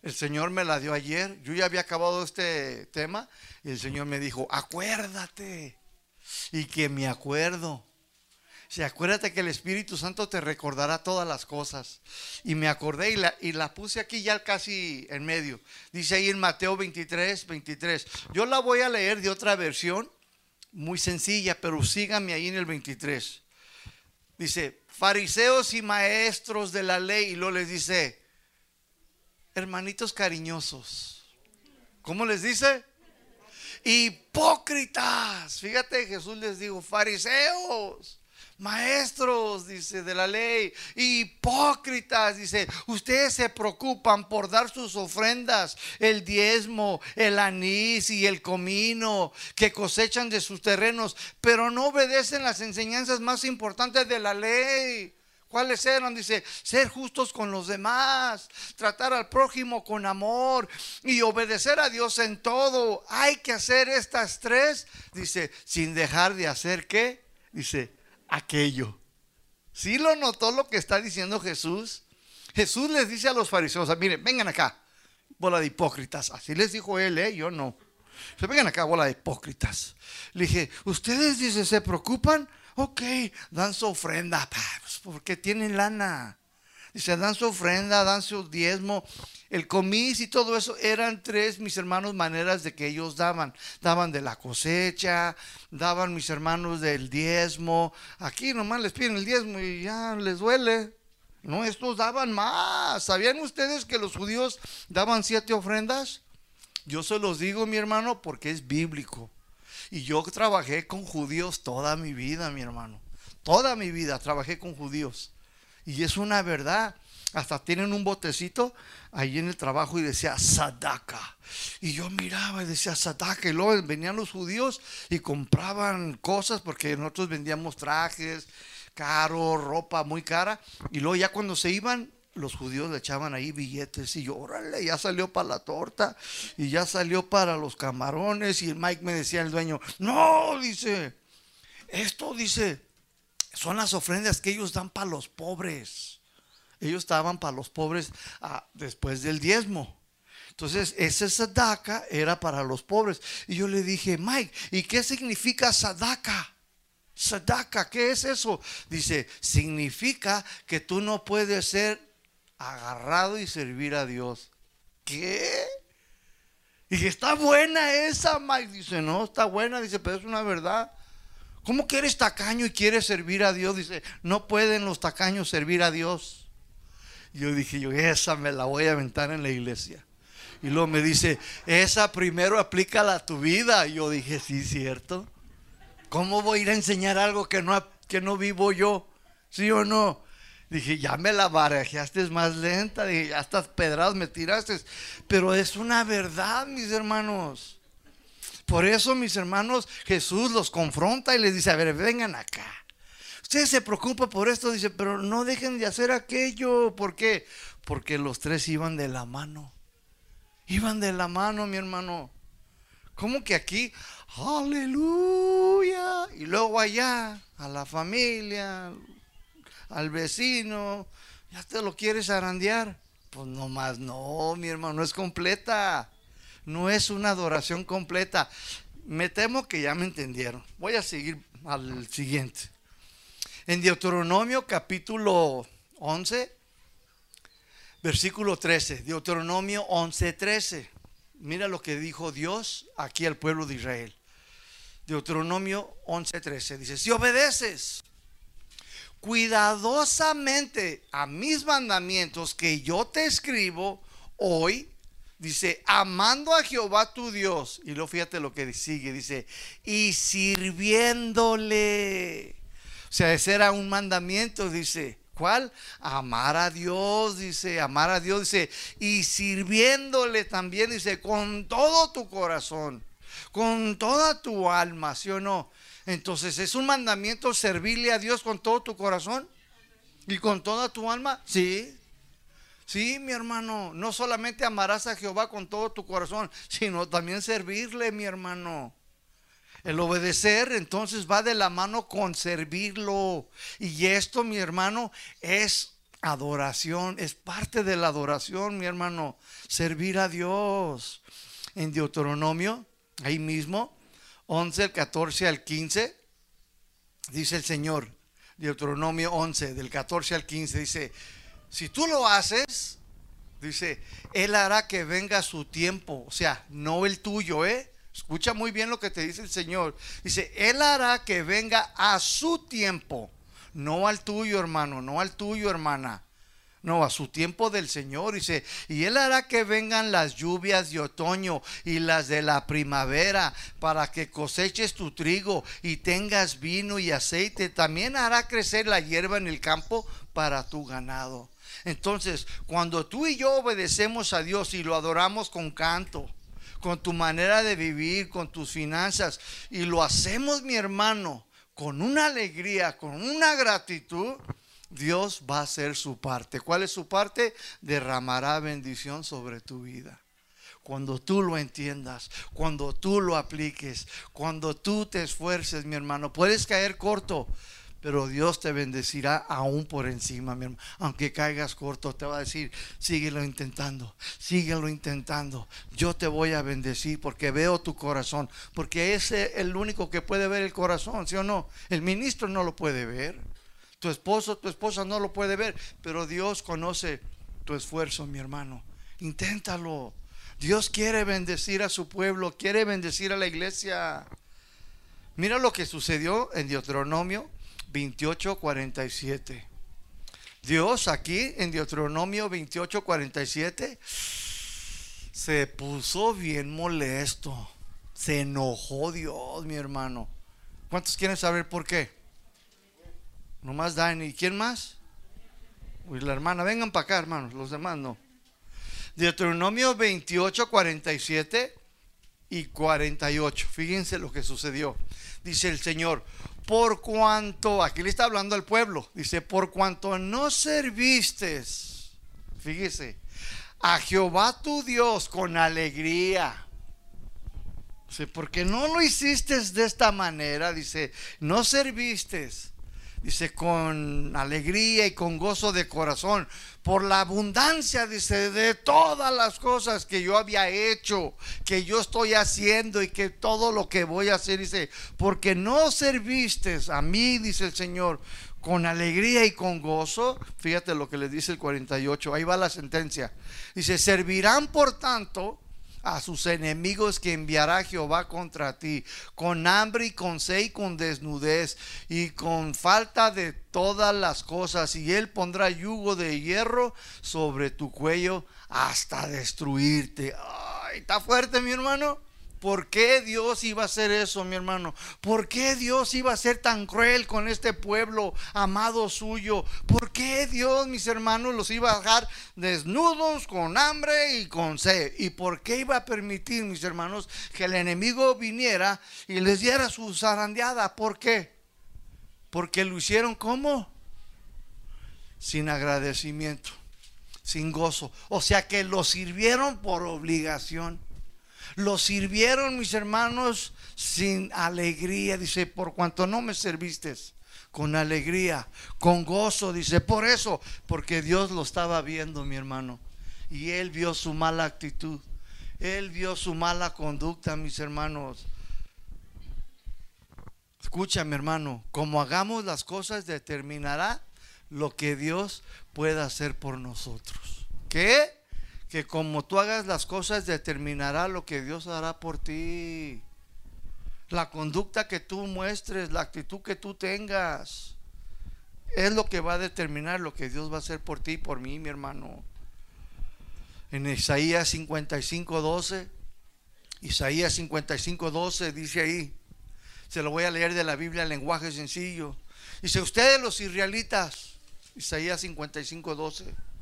S1: El Señor me la dio ayer. Yo ya había acabado este tema y el Señor me dijo, acuérdate. Y que me acuerdo. Si acuérdate que el Espíritu Santo te recordará todas las cosas. Y me acordé y la, y la puse aquí ya casi en medio. Dice ahí en Mateo 23, 23. Yo la voy a leer de otra versión, muy sencilla, pero síganme ahí en el 23. Dice, fariseos y maestros de la ley. Y luego les dice, hermanitos cariñosos. ¿Cómo les dice? Hipócritas. Fíjate, Jesús les dijo, fariseos, maestros, dice, de la ley, hipócritas, dice, ustedes se preocupan por dar sus ofrendas, el diezmo, el anís y el comino que cosechan de sus terrenos, pero no obedecen las enseñanzas más importantes de la ley ¿Cuáles eran? Dice, ser justos con los demás, tratar al prójimo con amor y obedecer a Dios en todo. Hay que hacer estas tres, dice, sin dejar de hacer qué? Dice, aquello. ¿Sí lo notó lo que está diciendo Jesús? Jesús les dice a los fariseos, miren, vengan acá, bola de hipócritas. Así les dijo él, ¿eh? yo no. vengan acá, bola de hipócritas. Le dije, ustedes, dice, se preocupan Ok, dan su ofrenda, pues, porque tienen lana. Dice, dan su ofrenda, dan su diezmo. El comis y todo eso eran tres, mis hermanos, maneras de que ellos daban. Daban de la cosecha, daban mis hermanos del diezmo. Aquí nomás les piden el diezmo y ya les duele. No, estos daban más. ¿Sabían ustedes que los judíos daban siete ofrendas? Yo se los digo, mi hermano, porque es bíblico. Y yo trabajé con judíos toda mi vida, mi hermano. Toda mi vida trabajé con judíos. Y es una verdad. Hasta tienen un botecito ahí en el trabajo y decía Sadaka. Y yo miraba y decía Sadaka. Y luego venían los judíos y compraban cosas porque nosotros vendíamos trajes caros, ropa muy cara. Y luego ya cuando se iban, los judíos le echaban ahí billetes y yo, órale, ya salió para la torta y ya salió para los camarones y Mike me decía el dueño, no, dice, esto dice, son las ofrendas que ellos dan para los pobres. Ellos estaban para los pobres ah, después del diezmo. Entonces, ese sadaka era para los pobres. Y yo le dije, Mike, ¿y qué significa sadaka? Sadaka, ¿qué es eso? Dice, significa que tú no puedes ser agarrado y servir a Dios. ¿Qué? Y está buena esa, Mike. Dice, no, está buena. Dice, pero es una verdad. ¿Cómo que eres tacaño y quieres servir a Dios? Dice, no pueden los tacaños servir a Dios. Yo dije, yo esa me la voy a aventar en la iglesia. Y luego me dice, esa primero aplícala a tu vida. Y yo dije, sí, cierto. ¿Cómo voy a ir a enseñar algo que no, que no vivo yo? ¿Sí o no? Dije, ya me la barajeaste más lenta. Dije, ya estas pedradas me tiraste. Pero es una verdad, mis hermanos. Por eso, mis hermanos, Jesús los confronta y les dice, a ver, vengan acá. Ustedes se preocupan por esto, dice, pero no dejen de hacer aquello. ¿Por qué? Porque los tres iban de la mano. Iban de la mano, mi hermano. ¿Cómo que aquí? Aleluya. Y luego allá, a la familia, al vecino, ya te lo quieres arandear. Pues nomás no, mi hermano, no es completa. No es una adoración completa. Me temo que ya me entendieron. Voy a seguir al siguiente. En Deuteronomio capítulo 11, versículo 13. Deuteronomio 11, 13. Mira lo que dijo Dios aquí al pueblo de Israel. Deuteronomio 11, 13. Dice, si obedeces cuidadosamente a mis mandamientos que yo te escribo hoy, dice, amando a Jehová tu Dios. Y luego fíjate lo que sigue, dice, y sirviéndole. O sea, ese era un mandamiento, dice. ¿Cuál? Amar a Dios, dice, amar a Dios, dice, y sirviéndole también, dice, con todo tu corazón, con toda tu alma, ¿sí o no? Entonces, ¿es un mandamiento servirle a Dios con todo tu corazón? ¿Y con toda tu alma? Sí. Sí, mi hermano, no solamente amarás a Jehová con todo tu corazón, sino también servirle, mi hermano. El obedecer entonces va de la mano con servirlo. Y esto, mi hermano, es adoración, es parte de la adoración, mi hermano, servir a Dios. En Deuteronomio, ahí mismo, 11, el 14 al 15, dice el Señor, Deuteronomio 11, del 14 al 15, dice, si tú lo haces, dice, Él hará que venga su tiempo, o sea, no el tuyo, ¿eh? Escucha muy bien lo que te dice el Señor. Dice, Él hará que venga a su tiempo, no al tuyo, hermano, no al tuyo, hermana. No, a su tiempo del Señor, dice, y Él hará que vengan las lluvias de otoño y las de la primavera para que coseches tu trigo y tengas vino y aceite. También hará crecer la hierba en el campo para tu ganado. Entonces, cuando tú y yo obedecemos a Dios y lo adoramos con canto, con tu manera de vivir, con tus finanzas, y lo hacemos, mi hermano, con una alegría, con una gratitud, Dios va a hacer su parte. ¿Cuál es su parte? Derramará bendición sobre tu vida. Cuando tú lo entiendas, cuando tú lo apliques, cuando tú te esfuerces, mi hermano, puedes caer corto, pero Dios te bendecirá aún por encima, mi hermano. Aunque caigas corto, te va a decir, síguelo intentando, síguelo intentando. Yo te voy a bendecir porque veo tu corazón, porque ese es el único que puede ver el corazón, ¿sí o no? El ministro no lo puede ver. Tu esposo, tu esposa no lo puede ver, pero Dios conoce tu esfuerzo, mi hermano. Inténtalo. Dios quiere bendecir a su pueblo, quiere bendecir a la iglesia. Mira lo que sucedió en Deuteronomio 28, 47. Dios aquí en Deuteronomio 28, 47 se puso bien molesto. Se enojó Dios, mi hermano. ¿Cuántos quieren saber por qué? Nomás Dani. ¿Y quién más? Uy, la hermana. Vengan para acá, hermanos. Los demás no. Deuteronomio 28, 47 y 48. Fíjense lo que sucedió. Dice el Señor, por cuanto, aquí le está hablando al pueblo, dice, por cuanto no serviste, fíjese, a Jehová tu Dios con alegría. Dice, porque no lo hiciste de esta manera, dice, no serviste dice, con alegría y con gozo de corazón, por la abundancia, dice, de todas las cosas que yo había hecho, que yo estoy haciendo y que todo lo que voy a hacer, dice, porque no serviste a mí, dice el Señor, con alegría y con gozo. Fíjate lo que le dice el 48, ahí va la sentencia. Dice, servirán por tanto a sus enemigos que enviará Jehová contra ti, con hambre y con sed y con desnudez y con falta de todas las cosas, y él pondrá yugo de hierro sobre tu cuello hasta destruirte. Ay, está fuerte, mi hermano. ¿Por qué Dios iba a hacer eso, mi hermano? ¿Por qué Dios iba a ser tan cruel con este pueblo amado suyo? ¿Por qué Dios, mis hermanos, los iba a dejar desnudos, con hambre y con sed? ¿Y por qué iba a permitir, mis hermanos, que el enemigo viniera y les diera su zarandeada? ¿Por qué? Porque lo hicieron como? Sin agradecimiento, sin gozo. O sea que lo sirvieron por obligación. Lo sirvieron mis hermanos sin alegría, dice, por cuanto no me serviste con alegría, con gozo, dice, por eso, porque Dios lo estaba viendo, mi hermano, y él vio su mala actitud, él vio su mala conducta, mis hermanos. Escucha, mi hermano, como hagamos las cosas determinará lo que Dios pueda hacer por nosotros. ¿Qué? Que como tú hagas las cosas determinará lo que Dios hará por ti. La conducta que tú muestres, la actitud que tú tengas, es lo que va a determinar lo que Dios va a hacer por ti y por mí, mi hermano. En Isaías 55, 12, Isaías 55, 12 dice ahí, se lo voy a leer de la Biblia en lenguaje sencillo. Dice, ustedes los israelitas, Isaías 55, 12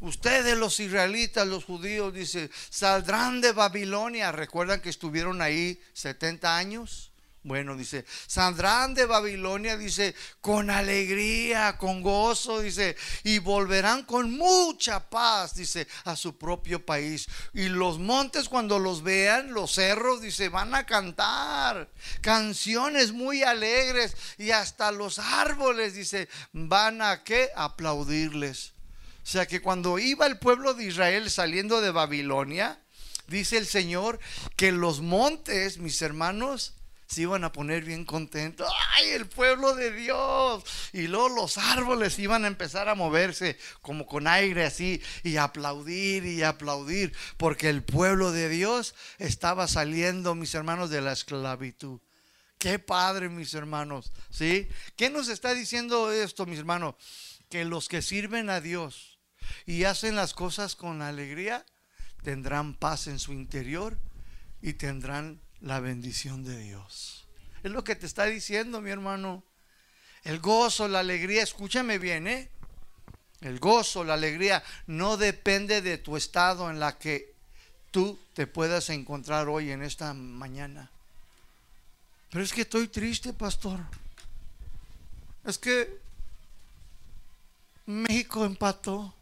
S1: Ustedes los israelitas, los judíos, dice, saldrán de Babilonia. ¿Recuerdan que estuvieron ahí 70 años? Bueno, dice, saldrán de Babilonia, dice, con alegría, con gozo, dice, y volverán con mucha paz, dice, a su propio país. Y los montes cuando los vean, los cerros, dice, van a cantar canciones muy alegres y hasta los árboles, dice, van a qué? Aplaudirles. O sea que cuando iba el pueblo de Israel saliendo de Babilonia, dice el Señor que los montes, mis hermanos, se iban a poner bien contentos. ¡Ay, el pueblo de Dios! Y luego los árboles iban a empezar a moverse como con aire así y aplaudir y aplaudir, porque el pueblo de Dios estaba saliendo, mis hermanos, de la esclavitud. Qué padre, mis hermanos. ¿Sí? ¿Qué nos está diciendo esto, mis hermanos? Que los que sirven a Dios, y hacen las cosas con alegría, tendrán paz en su interior y tendrán la bendición de Dios. Es lo que te está diciendo, mi hermano. El gozo, la alegría, escúchame bien, ¿eh? El gozo, la alegría no depende de tu estado en la que tú te puedas encontrar hoy en esta mañana. Pero es que estoy triste, pastor. Es que México empató.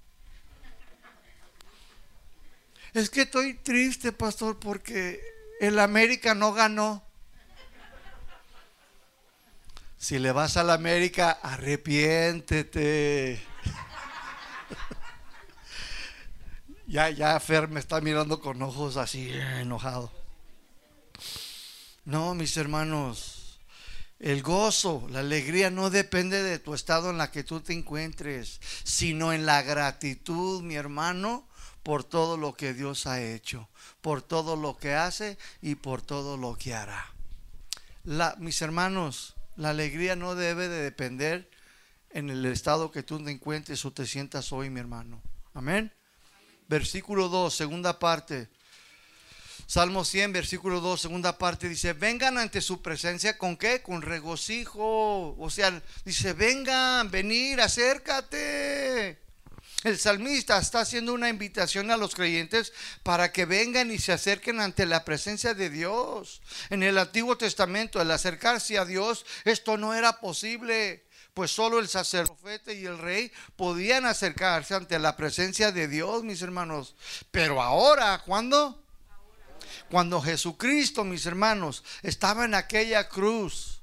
S1: Es que estoy triste, pastor, porque el América no ganó. Si le vas al América, arrepiéntete. ya, ya Fer me está mirando con ojos así enojado. No, mis hermanos, el gozo, la alegría no depende de tu estado en la que tú te encuentres, sino en la gratitud, mi hermano, por todo lo que Dios ha hecho, por todo lo que hace y por todo lo que hará. Mis hermanos, la alegría no debe de depender en el estado que tú te encuentres o te sientas hoy, mi hermano. Amén. Versículo 2, segunda parte. Salmo 100, versículo 2, segunda parte, dice, vengan ante su presencia con qué? Con regocijo. O sea, dice, vengan, venir, acércate. El salmista está haciendo una invitación a los creyentes para que vengan y se acerquen ante la presencia de Dios. En el Antiguo Testamento, el acercarse a Dios, esto no era posible pues solo el sacerdote y el rey podían acercarse ante la presencia de Dios, mis hermanos. Pero ahora, ¿cuándo? Cuando Jesucristo, mis hermanos, estaba en aquella cruz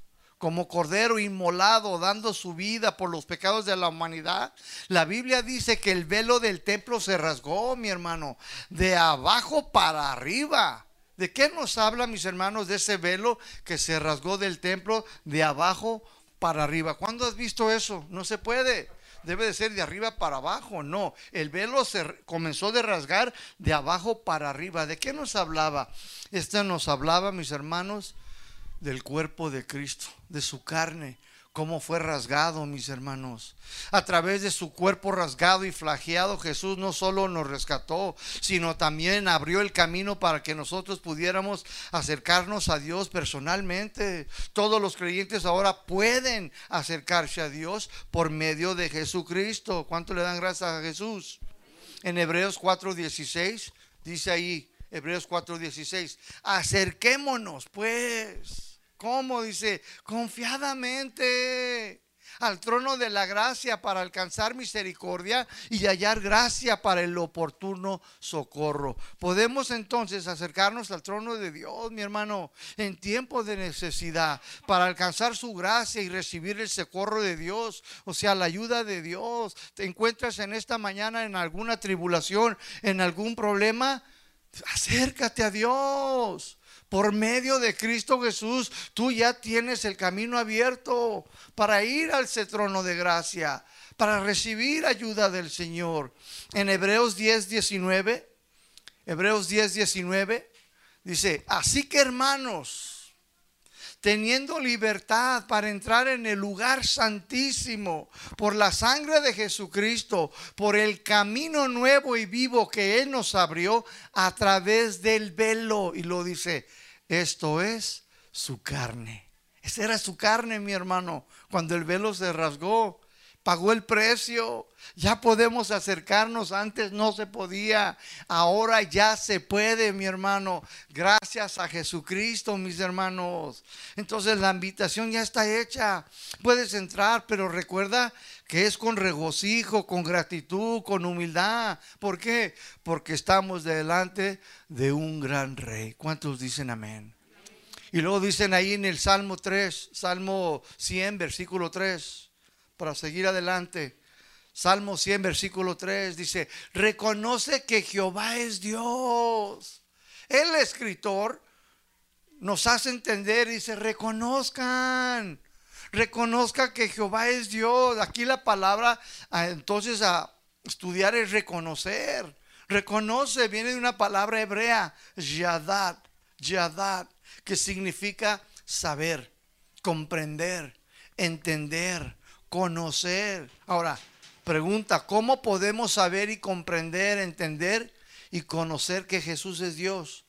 S1: como cordero inmolado, dando su vida por los pecados de la humanidad. La Biblia dice que el velo del templo se rasgó, mi hermano, de abajo para arriba. ¿De qué nos habla, mis hermanos, de ese velo que se rasgó del templo de abajo para arriba? ¿Cuándo has visto eso? No se puede. debe de ser de arriba para abajo. No, el velo se comenzó de rasgar de abajo para arriba. ¿De qué nos hablaba? Este nos hablaba, mis hermanos, del cuerpo de Cristo, de su carne cómo fue rasgado, mis hermanos. A través de su cuerpo rasgado y flageado, Jesús no solo nos rescató, sino también abrió el camino para que nosotros pudiéramos acercarnos a Dios personalmente. Todos los creyentes ahora pueden acercarse a Dios por medio de Jesucristo. ¿Cuánto le dan gracias a Jesús? En Hebreos 4:16 dice ahí, Hebreos 4:16, acerquémonos pues ¿Cómo? Dice, confiadamente al trono de la gracia para alcanzar misericordia y hallar gracia para el oportuno socorro. Podemos entonces acercarnos al trono de Dios, mi hermano, en tiempo de necesidad, para alcanzar su gracia y recibir el socorro de Dios, o sea, la ayuda de Dios. ¿Te encuentras en esta mañana en alguna tribulación, en algún problema? Acércate a Dios. Por medio de Cristo Jesús, tú ya tienes el camino abierto para ir al trono de gracia, para recibir ayuda del Señor. En Hebreos 10, 19, Hebreos 10, 19, dice, así que hermanos, teniendo libertad para entrar en el lugar santísimo por la sangre de Jesucristo, por el camino nuevo y vivo que Él nos abrió a través del velo. Y lo dice, esto es su carne. Esa era su carne, mi hermano, cuando el velo se rasgó pagó el precio. Ya podemos acercarnos, antes no se podía, ahora ya se puede, mi hermano, gracias a Jesucristo, mis hermanos. Entonces la invitación ya está hecha, puedes entrar, pero recuerda que es con regocijo, con gratitud, con humildad. ¿Por qué? Porque estamos delante de un gran rey. ¿Cuántos dicen amén? Y luego dicen ahí en el Salmo 3, Salmo 100, versículo 3 para seguir adelante. Salmo 100, versículo 3 dice, reconoce que Jehová es Dios. El escritor nos hace entender, dice, reconozcan, reconozca que Jehová es Dios. Aquí la palabra ah, entonces a estudiar es reconocer. Reconoce, viene de una palabra hebrea, yadad, yadad, que significa saber, comprender, entender conocer. Ahora, pregunta, ¿cómo podemos saber y comprender, entender y conocer que Jesús es Dios?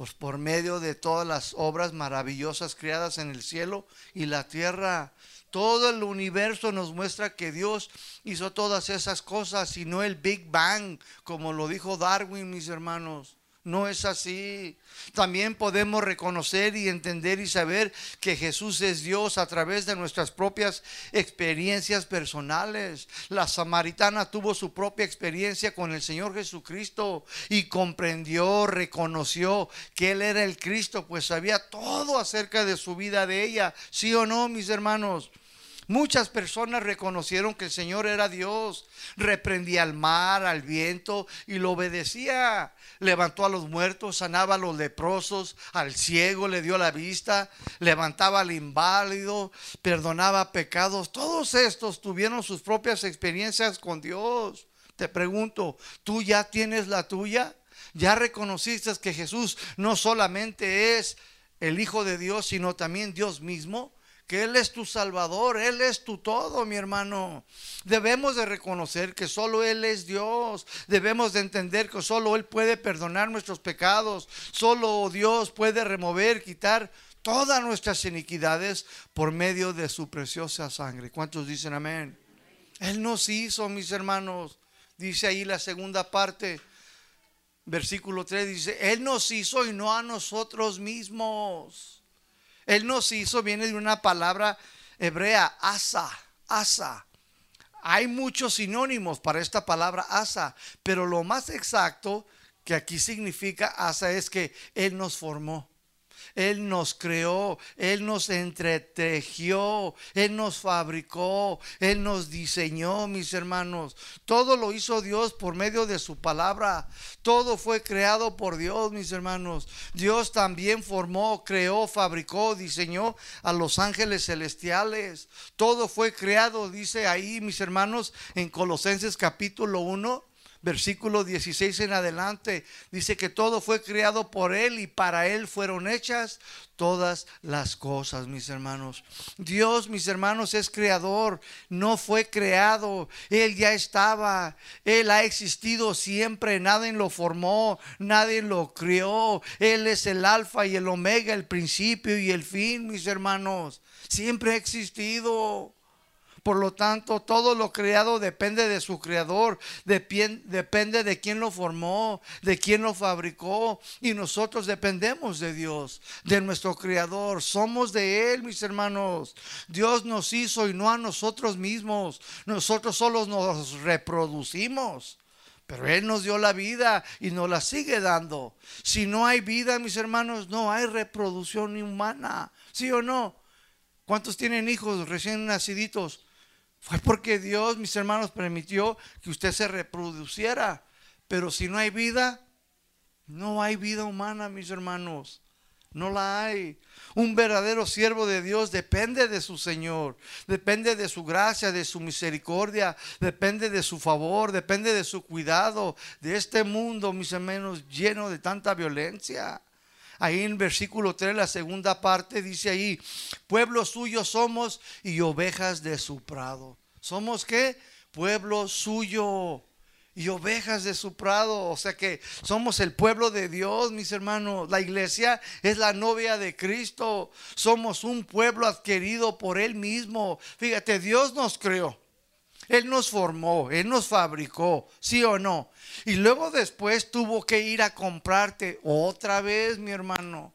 S1: Pues por medio de todas las obras maravillosas creadas en el cielo y la tierra. Todo el universo nos muestra que Dios hizo todas esas cosas y no el Big Bang, como lo dijo Darwin, mis hermanos. No es así. También podemos reconocer y entender y saber que Jesús es Dios a través de nuestras propias experiencias personales. La samaritana tuvo su propia experiencia con el Señor Jesucristo y comprendió, reconoció que Él era el Cristo, pues sabía todo acerca de su vida de ella. ¿Sí o no, mis hermanos? Muchas personas reconocieron que el Señor era Dios, reprendía al mar, al viento y lo obedecía. Levantó a los muertos, sanaba a los leprosos, al ciego le dio la vista, levantaba al inválido, perdonaba pecados. Todos estos tuvieron sus propias experiencias con Dios. Te pregunto, ¿tú ya tienes la tuya? ¿Ya reconociste que Jesús no solamente es el Hijo de Dios, sino también Dios mismo? Que Él es tu Salvador, Él es tu todo, mi hermano. Debemos de reconocer que solo Él es Dios. Debemos de entender que solo Él puede perdonar nuestros pecados. Solo Dios puede remover, quitar todas nuestras iniquidades por medio de su preciosa sangre. ¿Cuántos dicen amén? Él nos hizo, mis hermanos. Dice ahí la segunda parte, versículo 3, dice, Él nos hizo y no a nosotros mismos. Él nos hizo, viene de una palabra hebrea, asa, asa. Hay muchos sinónimos para esta palabra asa, pero lo más exacto que aquí significa asa es que Él nos formó. Él nos creó, Él nos entretejió, Él nos fabricó, Él nos diseñó, mis hermanos. Todo lo hizo Dios por medio de su palabra. Todo fue creado por Dios, mis hermanos. Dios también formó, creó, fabricó, diseñó a los ángeles celestiales. Todo fue creado, dice ahí, mis hermanos, en Colosenses capítulo 1 versículo 16 en adelante, dice que todo fue creado por Él y para Él fueron hechas todas las cosas, mis hermanos. Dios, mis hermanos, es creador, no fue creado, Él ya estaba, Él ha existido siempre, nadie lo formó, nadie lo crió, Él es el alfa y el omega, el principio y el fin, mis hermanos, siempre ha existido. Por lo tanto, todo lo creado depende de su creador, depende de quién lo formó, de quién lo fabricó. Y nosotros dependemos de Dios, de nuestro creador. Somos de Él, mis hermanos. Dios nos hizo y no a nosotros mismos. Nosotros solo nos reproducimos. Pero Él nos dio la vida y nos la sigue dando. Si no hay vida, mis hermanos, no hay reproducción humana. ¿Sí o no? ¿Cuántos tienen hijos recién naciditos? Fue porque Dios, mis hermanos, permitió que usted se reproduciera. Pero si no hay vida, no hay vida humana, mis hermanos. No la hay. Un verdadero siervo de Dios depende de su Señor, depende de su gracia, de su misericordia, depende de su favor, depende de su cuidado, de este mundo, mis hermanos, lleno de tanta violencia. Ahí en versículo 3, la segunda parte, dice ahí, pueblo suyo somos y ovejas de su prado. ¿Somos qué? Pueblo suyo y ovejas de su prado. O sea que somos el pueblo de Dios, mis hermanos. La iglesia es la novia de Cristo. Somos un pueblo adquirido por Él mismo. Fíjate, Dios nos creó. Él nos formó, Él nos fabricó, sí o no. Y luego después tuvo que ir a comprarte otra vez, mi hermano.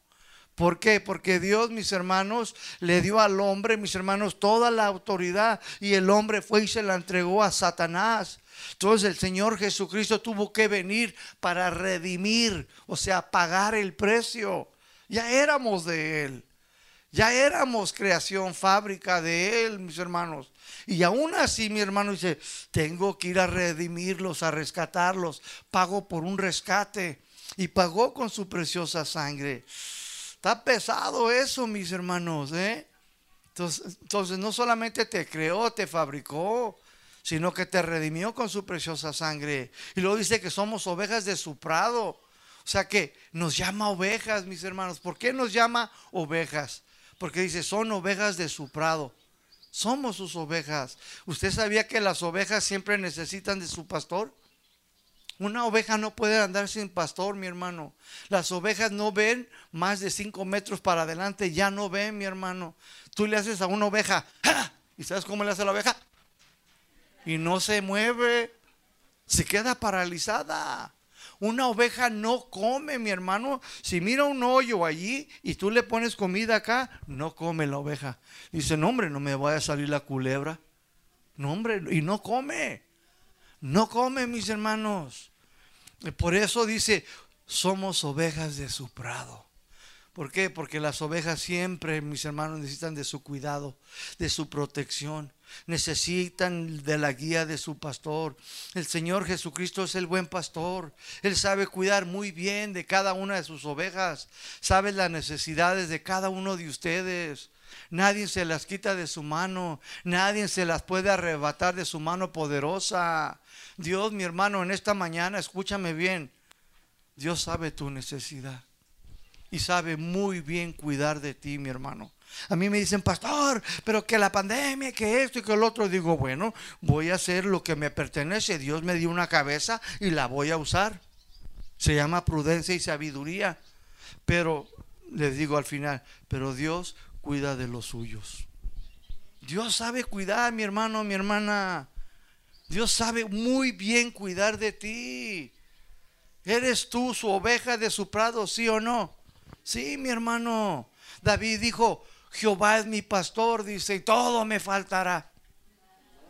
S1: ¿Por qué? Porque Dios, mis hermanos, le dio al hombre, mis hermanos, toda la autoridad y el hombre fue y se la entregó a Satanás. Entonces el Señor Jesucristo tuvo que venir para redimir, o sea, pagar el precio. Ya éramos de Él. Ya éramos creación, fábrica de Él, mis hermanos. Y aún así mi hermano dice, tengo que ir a redimirlos, a rescatarlos. Pago por un rescate. Y pagó con su preciosa sangre. Está pesado eso, mis hermanos. ¿eh? Entonces, entonces no solamente te creó, te fabricó, sino que te redimió con su preciosa sangre. Y luego dice que somos ovejas de su prado. O sea que nos llama ovejas, mis hermanos. ¿Por qué nos llama ovejas? Porque dice, son ovejas de su prado. Somos sus ovejas. ¿Usted sabía que las ovejas siempre necesitan de su pastor? Una oveja no puede andar sin pastor, mi hermano. Las ovejas no ven más de cinco metros para adelante, ya no ven, mi hermano. Tú le haces a una oveja, ¿y sabes cómo le hace a la oveja? Y no se mueve, se queda paralizada. Una oveja no come, mi hermano. Si mira un hoyo allí y tú le pones comida acá, no come la oveja. Dice, no hombre, no me vaya a salir la culebra. No hombre, y no come. No come, mis hermanos. Por eso dice, somos ovejas de su prado. ¿Por qué? Porque las ovejas siempre, mis hermanos, necesitan de su cuidado, de su protección necesitan de la guía de su pastor. El Señor Jesucristo es el buen pastor. Él sabe cuidar muy bien de cada una de sus ovejas. Sabe las necesidades de cada uno de ustedes. Nadie se las quita de su mano. Nadie se las puede arrebatar de su mano poderosa. Dios, mi hermano, en esta mañana, escúchame bien. Dios sabe tu necesidad. Y sabe muy bien cuidar de ti, mi hermano. A mí me dicen, pastor, pero que la pandemia, que esto y que el otro. Digo, bueno, voy a hacer lo que me pertenece. Dios me dio una cabeza y la voy a usar. Se llama prudencia y sabiduría. Pero les digo al final, pero Dios cuida de los suyos. Dios sabe cuidar, mi hermano, mi hermana. Dios sabe muy bien cuidar de ti. ¿Eres tú su oveja de su prado, sí o no? Sí, mi hermano. David dijo, Jehová es mi pastor, dice, y todo me faltará.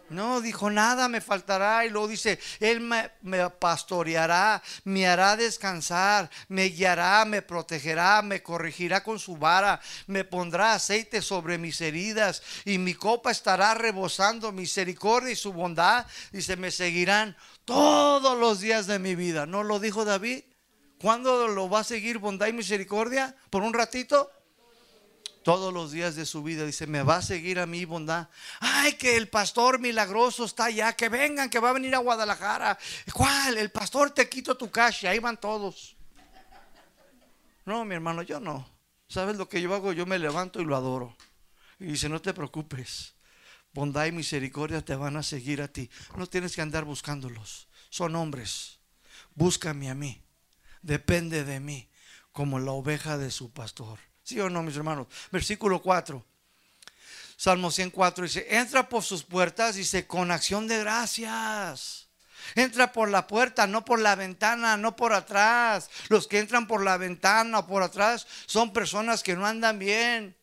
S1: No, dijo, nada me faltará. Y luego dice, Él me, me, pastoreará, me hará descansar, me guiará, me protegerá, me corregirá con su vara, me pondrá aceite sobre mis heridas y mi copa estará rebosando misericordia y su bondad. Dice, me seguirán todos los días de mi vida. ¿No lo dijo David? ¿Cuándo lo va a seguir bondad y misericordia? ¿Por un ratito? todos los días de su vida. Dice, me va a seguir a mi bondad. Ay, que el pastor milagroso está allá, que vengan, que va a venir a Guadalajara. ¿Cuál? El pastor te quito tu cash, ahí van todos. No, mi hermano, yo no. ¿Sabes lo que yo hago? Yo me levanto y lo adoro. Y dice, no te preocupes. Bondad y misericordia te van a seguir a ti. No tienes que andar buscándolos. Son hombres. Búscame a mí. Depende de mí, como la oveja de su pastor. ¿Sí o no, mis hermanos? Versículo 4. Salmo 104 dice, entra por sus puertas, dice, con acción de gracias. Entra por la puerta, no por la ventana, no por atrás. Los que entran por la ventana o por atrás son personas que no andan bien.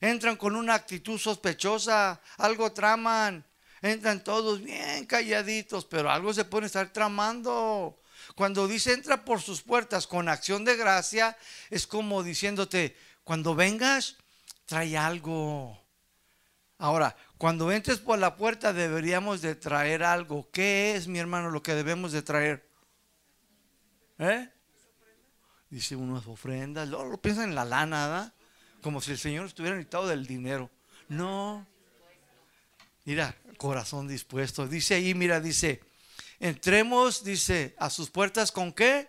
S1: Entran con una actitud sospechosa, algo traman. Entran todos bien calladitos, pero algo se puede estar tramando. Cuando dice entra por sus puertas con acción de gracia, es como diciéndote, cuando vengas, trae algo. Ahora, cuando entres por la puerta deberíamos de traer algo. ¿Qué es, mi hermano, lo que debemos de traer? ¿Eh? Dice unas ofrendas. Luego lo piensan en la lana, ¿verdad? Como si el Señor estuviera necesitado del dinero. No. Mira, corazón dispuesto. Dice ahí, mira, dice, entremos, dice, a sus puertas con qué?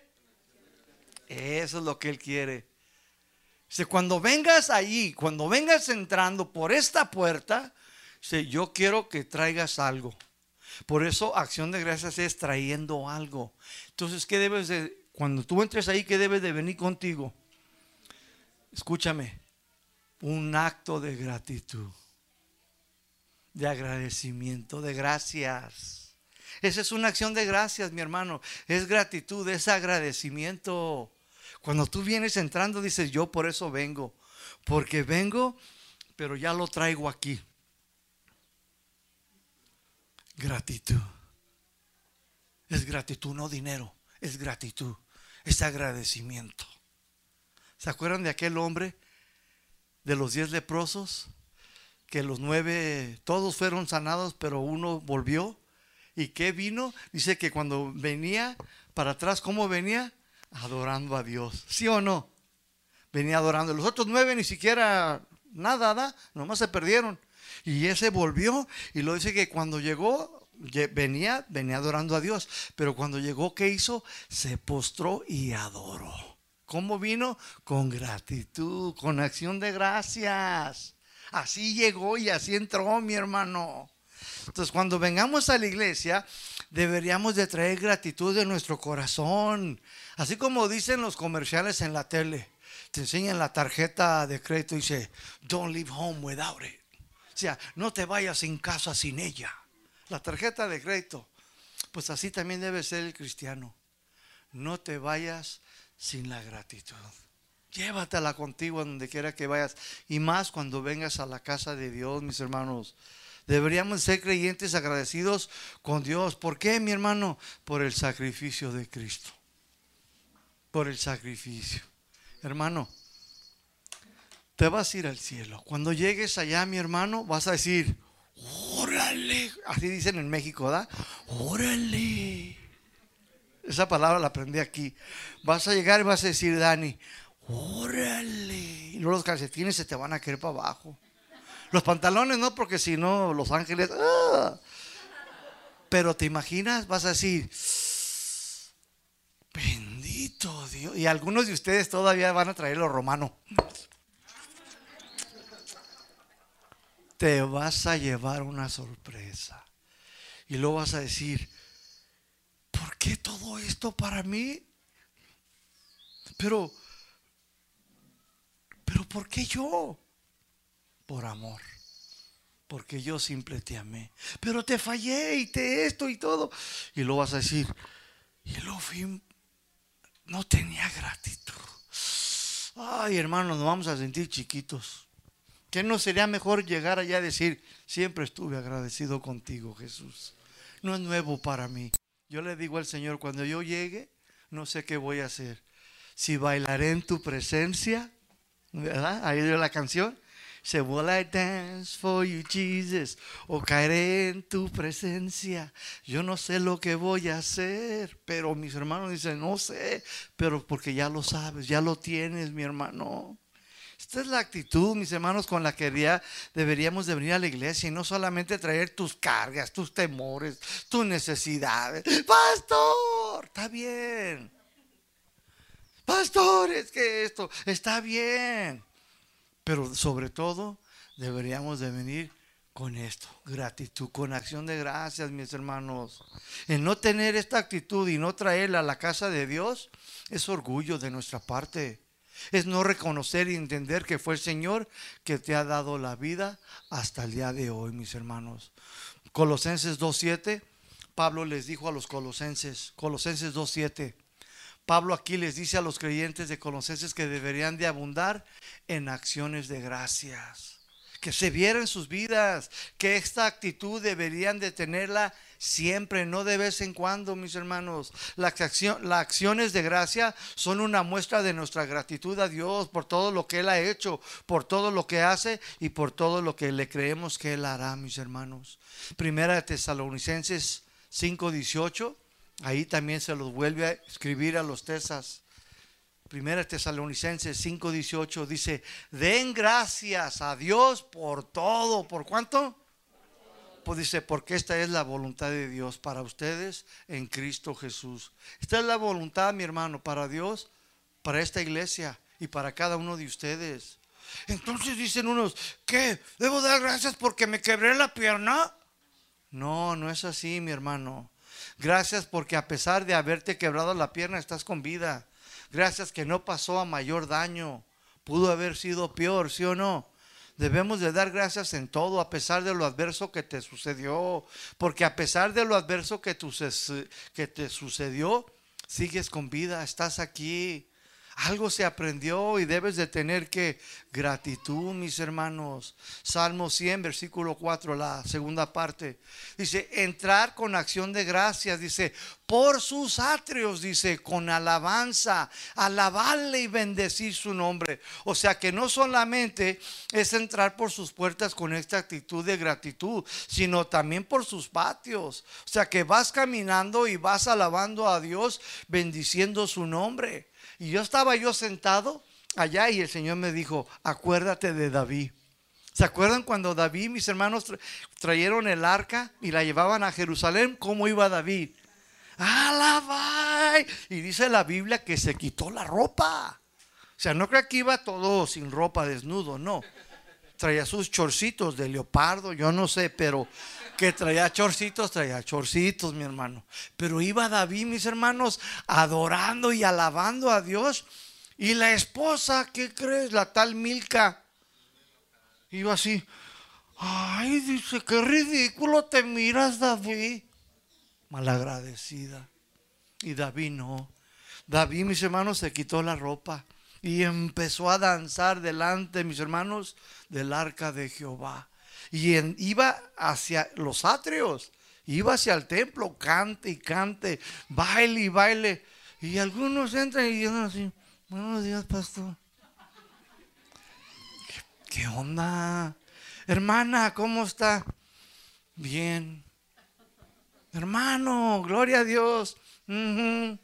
S1: Eso es lo que Él quiere cuando vengas allí, cuando vengas entrando por esta puerta, yo quiero que traigas algo. Por eso acción de gracias es trayendo algo. Entonces, ¿qué debes de, cuando tú entres ahí, qué debes de venir contigo? Escúchame, un acto de gratitud, de agradecimiento, de gracias. Esa es una acción de gracias, mi hermano. Es gratitud, es agradecimiento. Cuando tú vienes entrando, dices, yo por eso vengo. Porque vengo, pero ya lo traigo aquí. Gratitud. Es gratitud, no dinero. Es gratitud. Es agradecimiento. ¿Se acuerdan de aquel hombre de los diez leprosos? Que los nueve, todos fueron sanados, pero uno volvió. ¿Y qué vino? Dice que cuando venía para atrás, ¿cómo venía? adorando a Dios. ¿Sí o no? Venía adorando. Los otros nueve ni siquiera nada, nada, nomás se perdieron. Y ese volvió y lo dice que cuando llegó, venía, venía adorando a Dios. Pero cuando llegó, ¿qué hizo? Se postró y adoró. ¿Cómo vino? Con gratitud, con acción de gracias. Así llegó y así entró mi hermano. Entonces, cuando vengamos a la iglesia, deberíamos de traer gratitud de nuestro corazón. Así como dicen los comerciales en la tele, te enseñan la tarjeta de crédito y dice, don't leave home without it. O sea, no te vayas sin casa sin ella. La tarjeta de crédito. Pues así también debe ser el cristiano. No te vayas sin la gratitud. Llévatela contigo donde quiera que vayas. Y más cuando vengas a la casa de Dios, mis hermanos. Deberíamos ser creyentes agradecidos con Dios. ¿Por qué, mi hermano? Por el sacrificio de Cristo por el sacrificio. Hermano, te vas a ir al cielo. Cuando llegues allá, mi hermano, vas a decir, órale. Así dicen en México, ¿da? Órale. Esa palabra la aprendí aquí. Vas a llegar y vas a decir, Dani, órale. Y luego los calcetines se te van a caer para abajo. Los pantalones no, porque si no, los ángeles. ¡ah! Pero te imaginas, vas a decir, Bendito Dios. Y algunos de ustedes todavía van a traer lo romano. Te vas a llevar una sorpresa. Y luego vas a decir, ¿por qué todo esto para mí? Pero, pero ¿por qué yo? Por amor. Porque yo simple te amé. Pero te fallé y te esto y todo. Y luego vas a decir, y lo fui no tenía gratitud. Ay, hermanos, nos vamos a sentir chiquitos. ¿Qué no sería mejor llegar allá a decir, siempre estuve agradecido contigo, Jesús? No es nuevo para mí. Yo le digo al Señor, cuando yo llegue, no sé qué voy a hacer. Si bailaré en tu presencia, ¿verdad? Ahí dio la canción. Se will I dance for you, Jesus? O caeré en tu presencia. Yo no sé lo que voy a hacer, pero mis hermanos dicen, no sé, pero porque ya lo sabes, ya lo tienes, mi hermano. Esta es la actitud, mis hermanos, con la que deberíamos de venir a la iglesia y no solamente traer tus cargas, tus temores, tus necesidades. Pastor, está bien. Pastor, es que esto está bien. Pero sobre todo deberíamos de venir con esto, gratitud, con acción de gracias, mis hermanos. En no tener esta actitud y no traerla a la casa de Dios es orgullo de nuestra parte. Es no reconocer y entender que fue el Señor que te ha dado la vida hasta el día de hoy, mis hermanos. Colosenses 2.7, Pablo les dijo a los colosenses, Colosenses 2.7, Pablo aquí les dice a los creyentes de Colosenses que deberían de abundar en acciones de gracias que se viera en sus vidas, que esta actitud deberían de tenerla siempre, no de vez en cuando, mis hermanos. Las, acciones de gracia son una muestra de nuestra gratitud a Dios por todo lo que Él ha hecho, por todo lo que hace y por todo lo que le creemos que Él hará, mis hermanos. Primera de Tesalonicenses 5:18, ahí también se los vuelve a escribir a los tesas. Primera Tesalonicenses 5:18 dice, den gracias a Dios por todo. ¿Por cuánto? Pues dice, porque esta es la voluntad de Dios para ustedes en Cristo Jesús. Esta es la voluntad, mi hermano, para Dios, para esta iglesia y para cada uno de ustedes. Entonces dicen unos, ¿qué? ¿Debo dar gracias porque me quebré la pierna? No, no es así, mi hermano. Gracias porque a pesar de haberte quebrado la pierna, estás con vida. Gracias que no pasó a mayor daño. Pudo haber sido peor, ¿sí o no? Debemos de dar gracias en todo, a pesar de lo adverso que te sucedió. Porque a pesar de lo adverso que, que te sucedió, sigues con vida, estás aquí. Algo se aprendió y debes de tener que gratitud, mis hermanos. Salmo 100, versículo 4, la segunda parte. Dice, entrar con acción de gracias, dice, por sus atrios, dice, con alabanza, alabarle y bendecir su nombre. O sea que no solamente es entrar por sus puertas con esta actitud de gratitud, sino también por sus patios. O sea que vas caminando y vas alabando a Dios, bendiciendo su nombre. Y yo estaba yo sentado allá y el Señor me dijo, acuérdate de David. ¿Se acuerdan cuando David, mis hermanos, trajeron el arca y la llevaban a Jerusalén? ¿Cómo iba David? ¡Alabay! Y dice la Biblia que se quitó la ropa. O sea, no creo que iba todo sin ropa, desnudo, no. Traía sus chorcitos de leopardo, yo no sé, pero que traía chorcitos, traía chorcitos, mi hermano. Pero iba David, mis hermanos, adorando y alabando a Dios. Y la esposa, ¿qué crees? La tal Milka. Iba así. Ay, dice, qué ridículo te miras, David. Malagradecida. Y David no. David, mis hermanos, se quitó la ropa y empezó a danzar delante, mis hermanos, del arca de Jehová y iba hacia los atrios, iba hacia el templo, cante y cante, baile y baile. Y algunos entran y dicen así, buenos días, pastor. ¿Qué onda? Hermana, ¿cómo está? Bien. Hermano, gloria a Dios. Mm.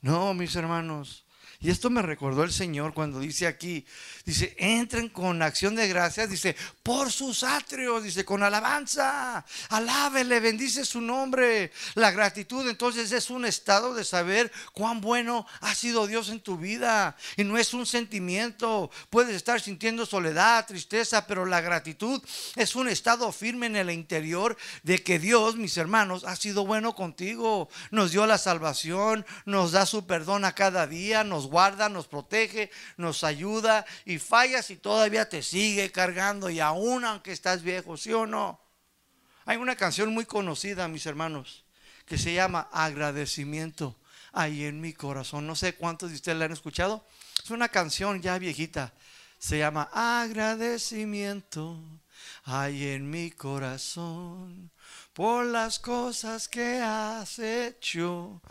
S1: No, mis hermanos, y esto me recordó el Señor cuando dice aquí, dice, entren con acción de gracias, dice, por sus atrios, dice, con alabanza, alábele, bendice su nombre. La gratitud entonces es un estado de saber cuán bueno ha sido Dios en tu vida. Y no es un sentimiento, puedes estar sintiendo soledad, tristeza, pero la gratitud es un estado firme en el interior de que Dios, mis hermanos, ha sido bueno contigo. Nos dio la salvación, nos da su perdón a cada día, nos guarda, nos protege, nos ayuda y fallas y todavía te sigue cargando y aún aunque estás viejo, ¿sí o no? Hay una canción muy conocida, mis hermanos, que se llama Agradecimiento ahí en mi corazón. No sé cuántos de ustedes la han escuchado. Es una canción ya viejita. Se llama agradecimiento. Hay en mi corazón por las cosas que has hecho.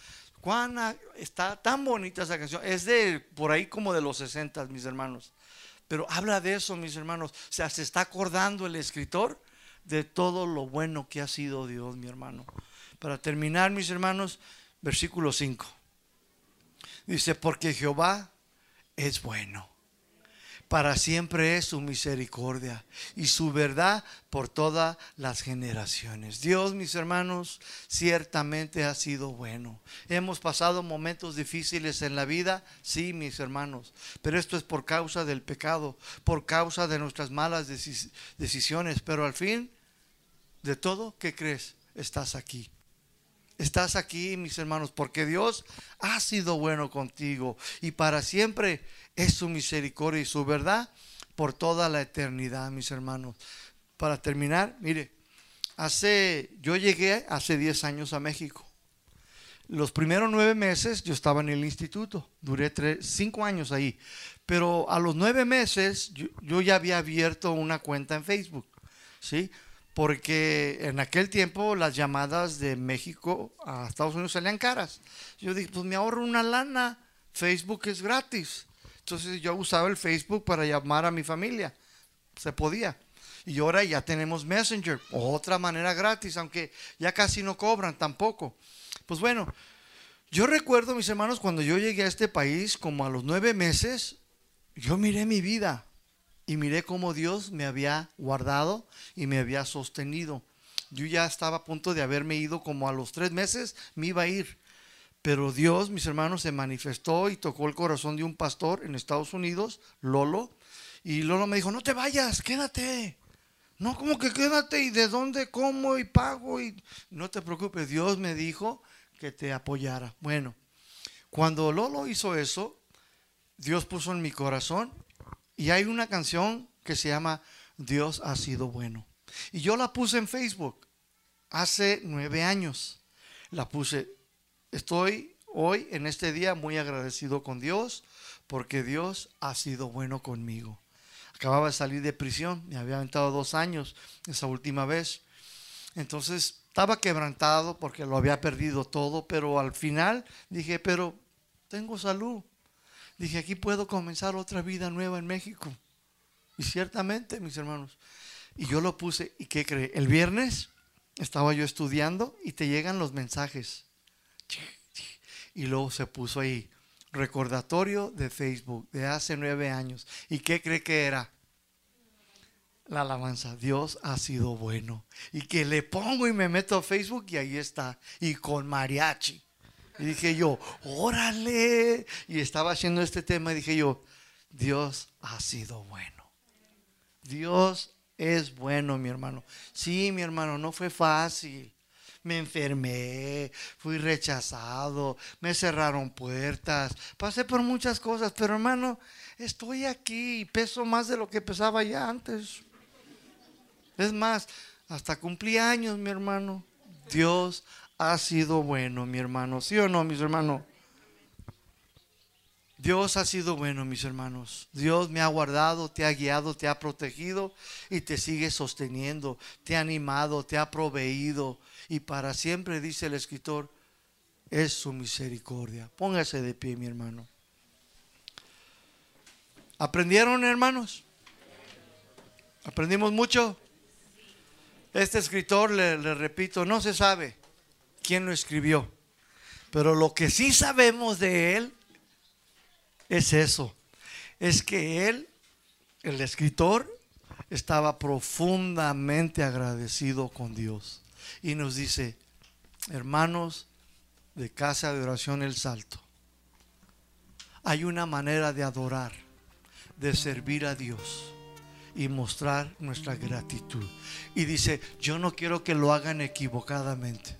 S1: Juana, está tan bonita esa canción. Es de por ahí como de los 60, mis hermanos. Pero habla de eso, mis hermanos. O sea, se está acordando el escritor de todo lo bueno que ha sido Dios, mi hermano. Para terminar, mis hermanos, versículo 5. Dice, porque Jehová es bueno para siempre es su misericordia y su verdad por todas las generaciones. Dios, mis hermanos, ciertamente ha sido bueno. Hemos pasado momentos difíciles en la vida, sí, mis hermanos, pero esto es por causa del pecado, por causa de nuestras malas decisiones, pero al fin de todo, ¿qué crees? Estás aquí. Estás aquí, mis hermanos, porque Dios ha sido bueno contigo y para siempre es su misericordia y su verdad por toda la eternidad, mis hermanos. Para terminar, mire, hace, yo llegué hace 10 años a México. Los primeros nueve meses yo estaba en el instituto, duré tres, cinco años ahí, pero a los nueve meses yo, ya había abierto una cuenta en Facebook, ¿sí? porque en aquel tiempo las llamadas de México a Estados Unidos salían caras. Yo dije, pues me ahorro una lana, Facebook es gratis. Entonces yo usaba el Facebook para llamar a mi familia. Se podía. Y ahora ya tenemos Messenger, otra manera gratis, aunque ya casi no cobran tampoco. Pues bueno, yo recuerdo, mis hermanos, cuando yo llegué a este país, como a los nueve meses, yo miré mi vida y miré cómo Dios me había guardado y me había sostenido. Yo ya estaba a punto de haberme ido como a los tres meses, me iba a ir. Pero Dios, mis hermanos, se manifestó y tocó el corazón de un pastor en Estados Unidos, Lolo. Y Lolo me dijo, no te vayas, quédate. No, como que quédate y de dónde como y pago y no te preocupes, Dios me dijo que te apoyara. Bueno, cuando Lolo hizo eso, Dios puso en mi corazón y hay una canción que se llama Dios ha sido bueno. Y yo la puse en Facebook hace nueve años. La puse Estoy hoy, en este día, muy agradecido con Dios porque Dios ha sido bueno conmigo. Acababa de salir de prisión, me había aventado dos años esa última vez. Entonces estaba quebrantado porque lo había perdido todo, pero al final dije, pero tengo salud. Dije, aquí puedo comenzar otra vida nueva en México. Y ciertamente, mis hermanos. Y yo lo puse, ¿y qué cree? El viernes estaba yo estudiando y te llegan los mensajes y luego se puso ahí, recordatorio de Facebook de hace nueve años. ¿Y qué cree que era? La alabanza, Dios ha sido bueno. Y que le pongo y me meto a Facebook y ahí está. Y con mariachi. Y dije yo, órale. Y estaba haciendo este tema y dije yo, Dios ha sido bueno. Dios es bueno, mi hermano. Sí, mi hermano, no fue fácil me enfermé, fui rechazado, me cerraron puertas, pasé por muchas cosas, pero hermano, estoy aquí y peso más de lo que pesaba ya antes. Es más, hasta cumplí años, mi hermano. Dios ha sido bueno, mi hermano. ¿Sí o no, mis hermanos? Dios ha sido bueno, mis hermanos. Dios me ha guardado, te ha guiado, te ha protegido y te sigue sosteniendo, te ha animado, te ha proveído y para siempre, dice el escritor, es su misericordia. Póngase de pie, mi hermano. ¿Aprendieron, hermanos? ¿Aprendimos mucho? Este escritor, le, repito, no se sabe quién lo escribió, pero lo que sí sabemos de él es eso, es que él, el escritor, estaba profundamente agradecido con Dios y nos dice, hermanos de casa de oración El Salto, hay una manera de adorar, de servir a Dios y mostrar nuestra gratitud. Y dice, yo no quiero que lo hagan equivocadamente.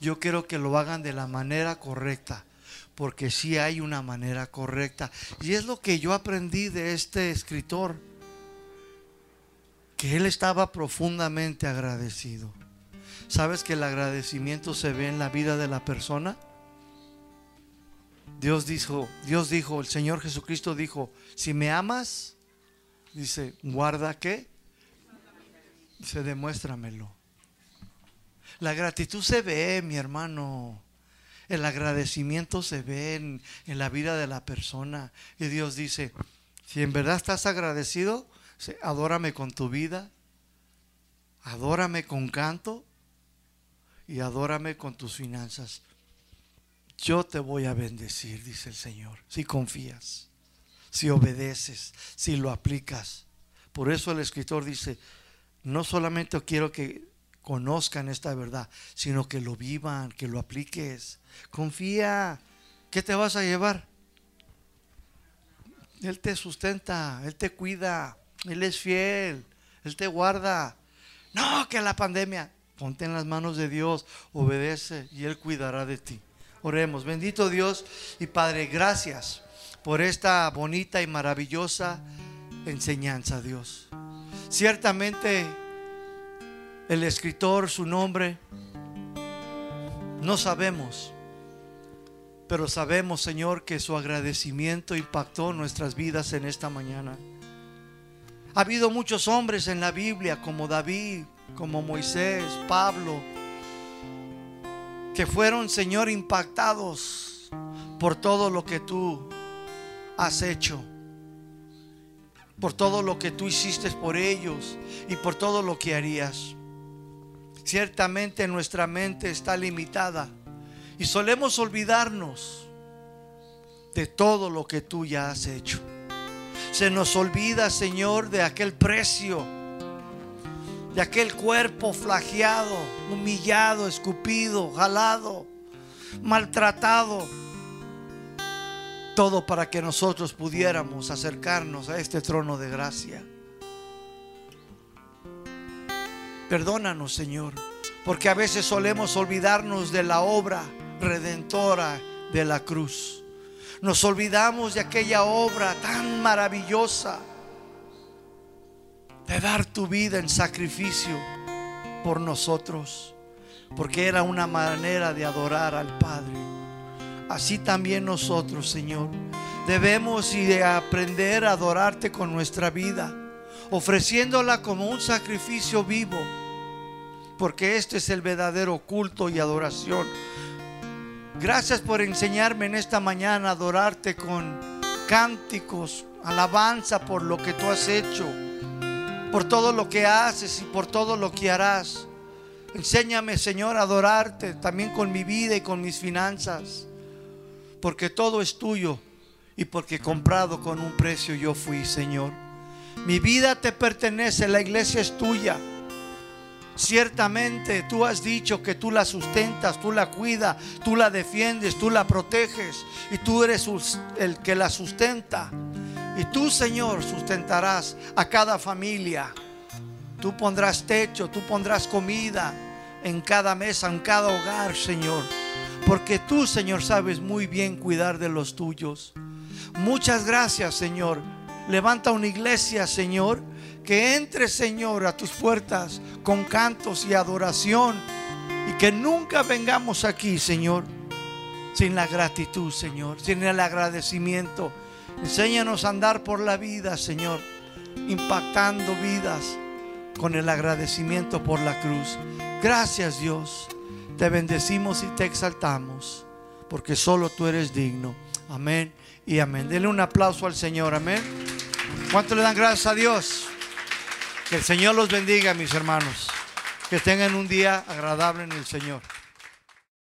S1: Yo quiero que lo hagan de la manera correcta, porque sí hay una manera correcta. Y es lo que yo aprendí de este escritor, que él estaba profundamente agradecido. ¿Sabes que el agradecimiento se ve en la vida de la persona? Dios dijo, Dios dijo, el Señor Jesucristo dijo, si me amas, Dice, guarda qué? Dice, demuéstramelo. La gratitud se ve, mi hermano. El agradecimiento se ve en, en, la vida de la persona. Y Dios dice, si en verdad estás agradecido, adórame con tu vida, adórame con canto y adórame con tus finanzas. Yo te voy a bendecir, dice el Señor, si confías, si obedeces, si lo aplicas. Por eso el escritor dice, no solamente quiero que conozcan esta verdad, sino que lo vivan, que lo apliques. Confía. ¿Qué te vas a llevar? Él te sustenta, Él te cuida, Él es fiel, Él te guarda. No, que la pandemia, ponte en las manos de Dios, obedece y Él cuidará de ti. Oremos, bendito Dios y Padre, gracias por esta bonita y maravillosa enseñanza, Dios. Ciertamente el escritor, su nombre, no sabemos, pero sabemos, Señor, que su agradecimiento impactó nuestras vidas en esta mañana. Ha habido muchos hombres en la Biblia, como David, como Moisés, Pablo, que fueron, Señor, impactados por todo lo que tú has hecho, por todo lo que tú hiciste por ellos y por todo lo que harías. Ciertamente nuestra mente está limitada y solemos olvidarnos de todo lo que tú ya has hecho. Se nos olvida, Señor, de aquel precio, de aquel cuerpo flageado, humillado, escupido, jalado, maltratado. Todo para que nosotros pudiéramos acercarnos a este trono de gracia. Perdónanos, Señor, porque a veces solemos olvidarnos de la obra redentora de la cruz. Nos olvidamos de aquella obra tan maravillosa de dar tu vida en sacrificio por nosotros, porque era una manera de adorar al Padre. Así también nosotros, Señor, debemos y de aprender a adorarte con nuestra vida, ofreciéndola como un sacrificio vivo porque este es el verdadero culto y adoración. Gracias por enseñarme en esta mañana a adorarte con cánticos, alabanza por lo que tú has hecho, por todo lo que haces y por todo lo que harás. Enséñame, Señor, a adorarte también con mi vida y con mis finanzas, porque todo es tuyo y porque comprado con un precio yo fui, Señor. Mi vida te pertenece, la iglesia es tuya. Ciertamente tú has dicho que tú la sustentas, tú la cuidas, tú la defiendes, tú la proteges y tú eres el que la sustenta. Y tú, Señor, sustentarás a cada familia. Tú pondrás techo, tú pondrás comida en cada mesa, en cada hogar, Señor. Porque tú, Señor, sabes muy bien cuidar de los tuyos. Muchas gracias, Señor. Levanta una iglesia, Señor que entre, Señor, a tus puertas con cantos y adoración. Y que nunca vengamos aquí, Señor, sin la gratitud, Señor, sin el agradecimiento. Enséñanos a andar por la vida, Señor, impactando vidas con el agradecimiento por la cruz. Gracias, Dios. Te bendecimos y te exaltamos, porque solo tú eres digno. Amén y amén. Denle un aplauso al Señor. Amén. ¿Cuánto le dan gracias a Dios? Que el Señor los bendiga, mis hermanos. Que tengan un día agradable en el Señor.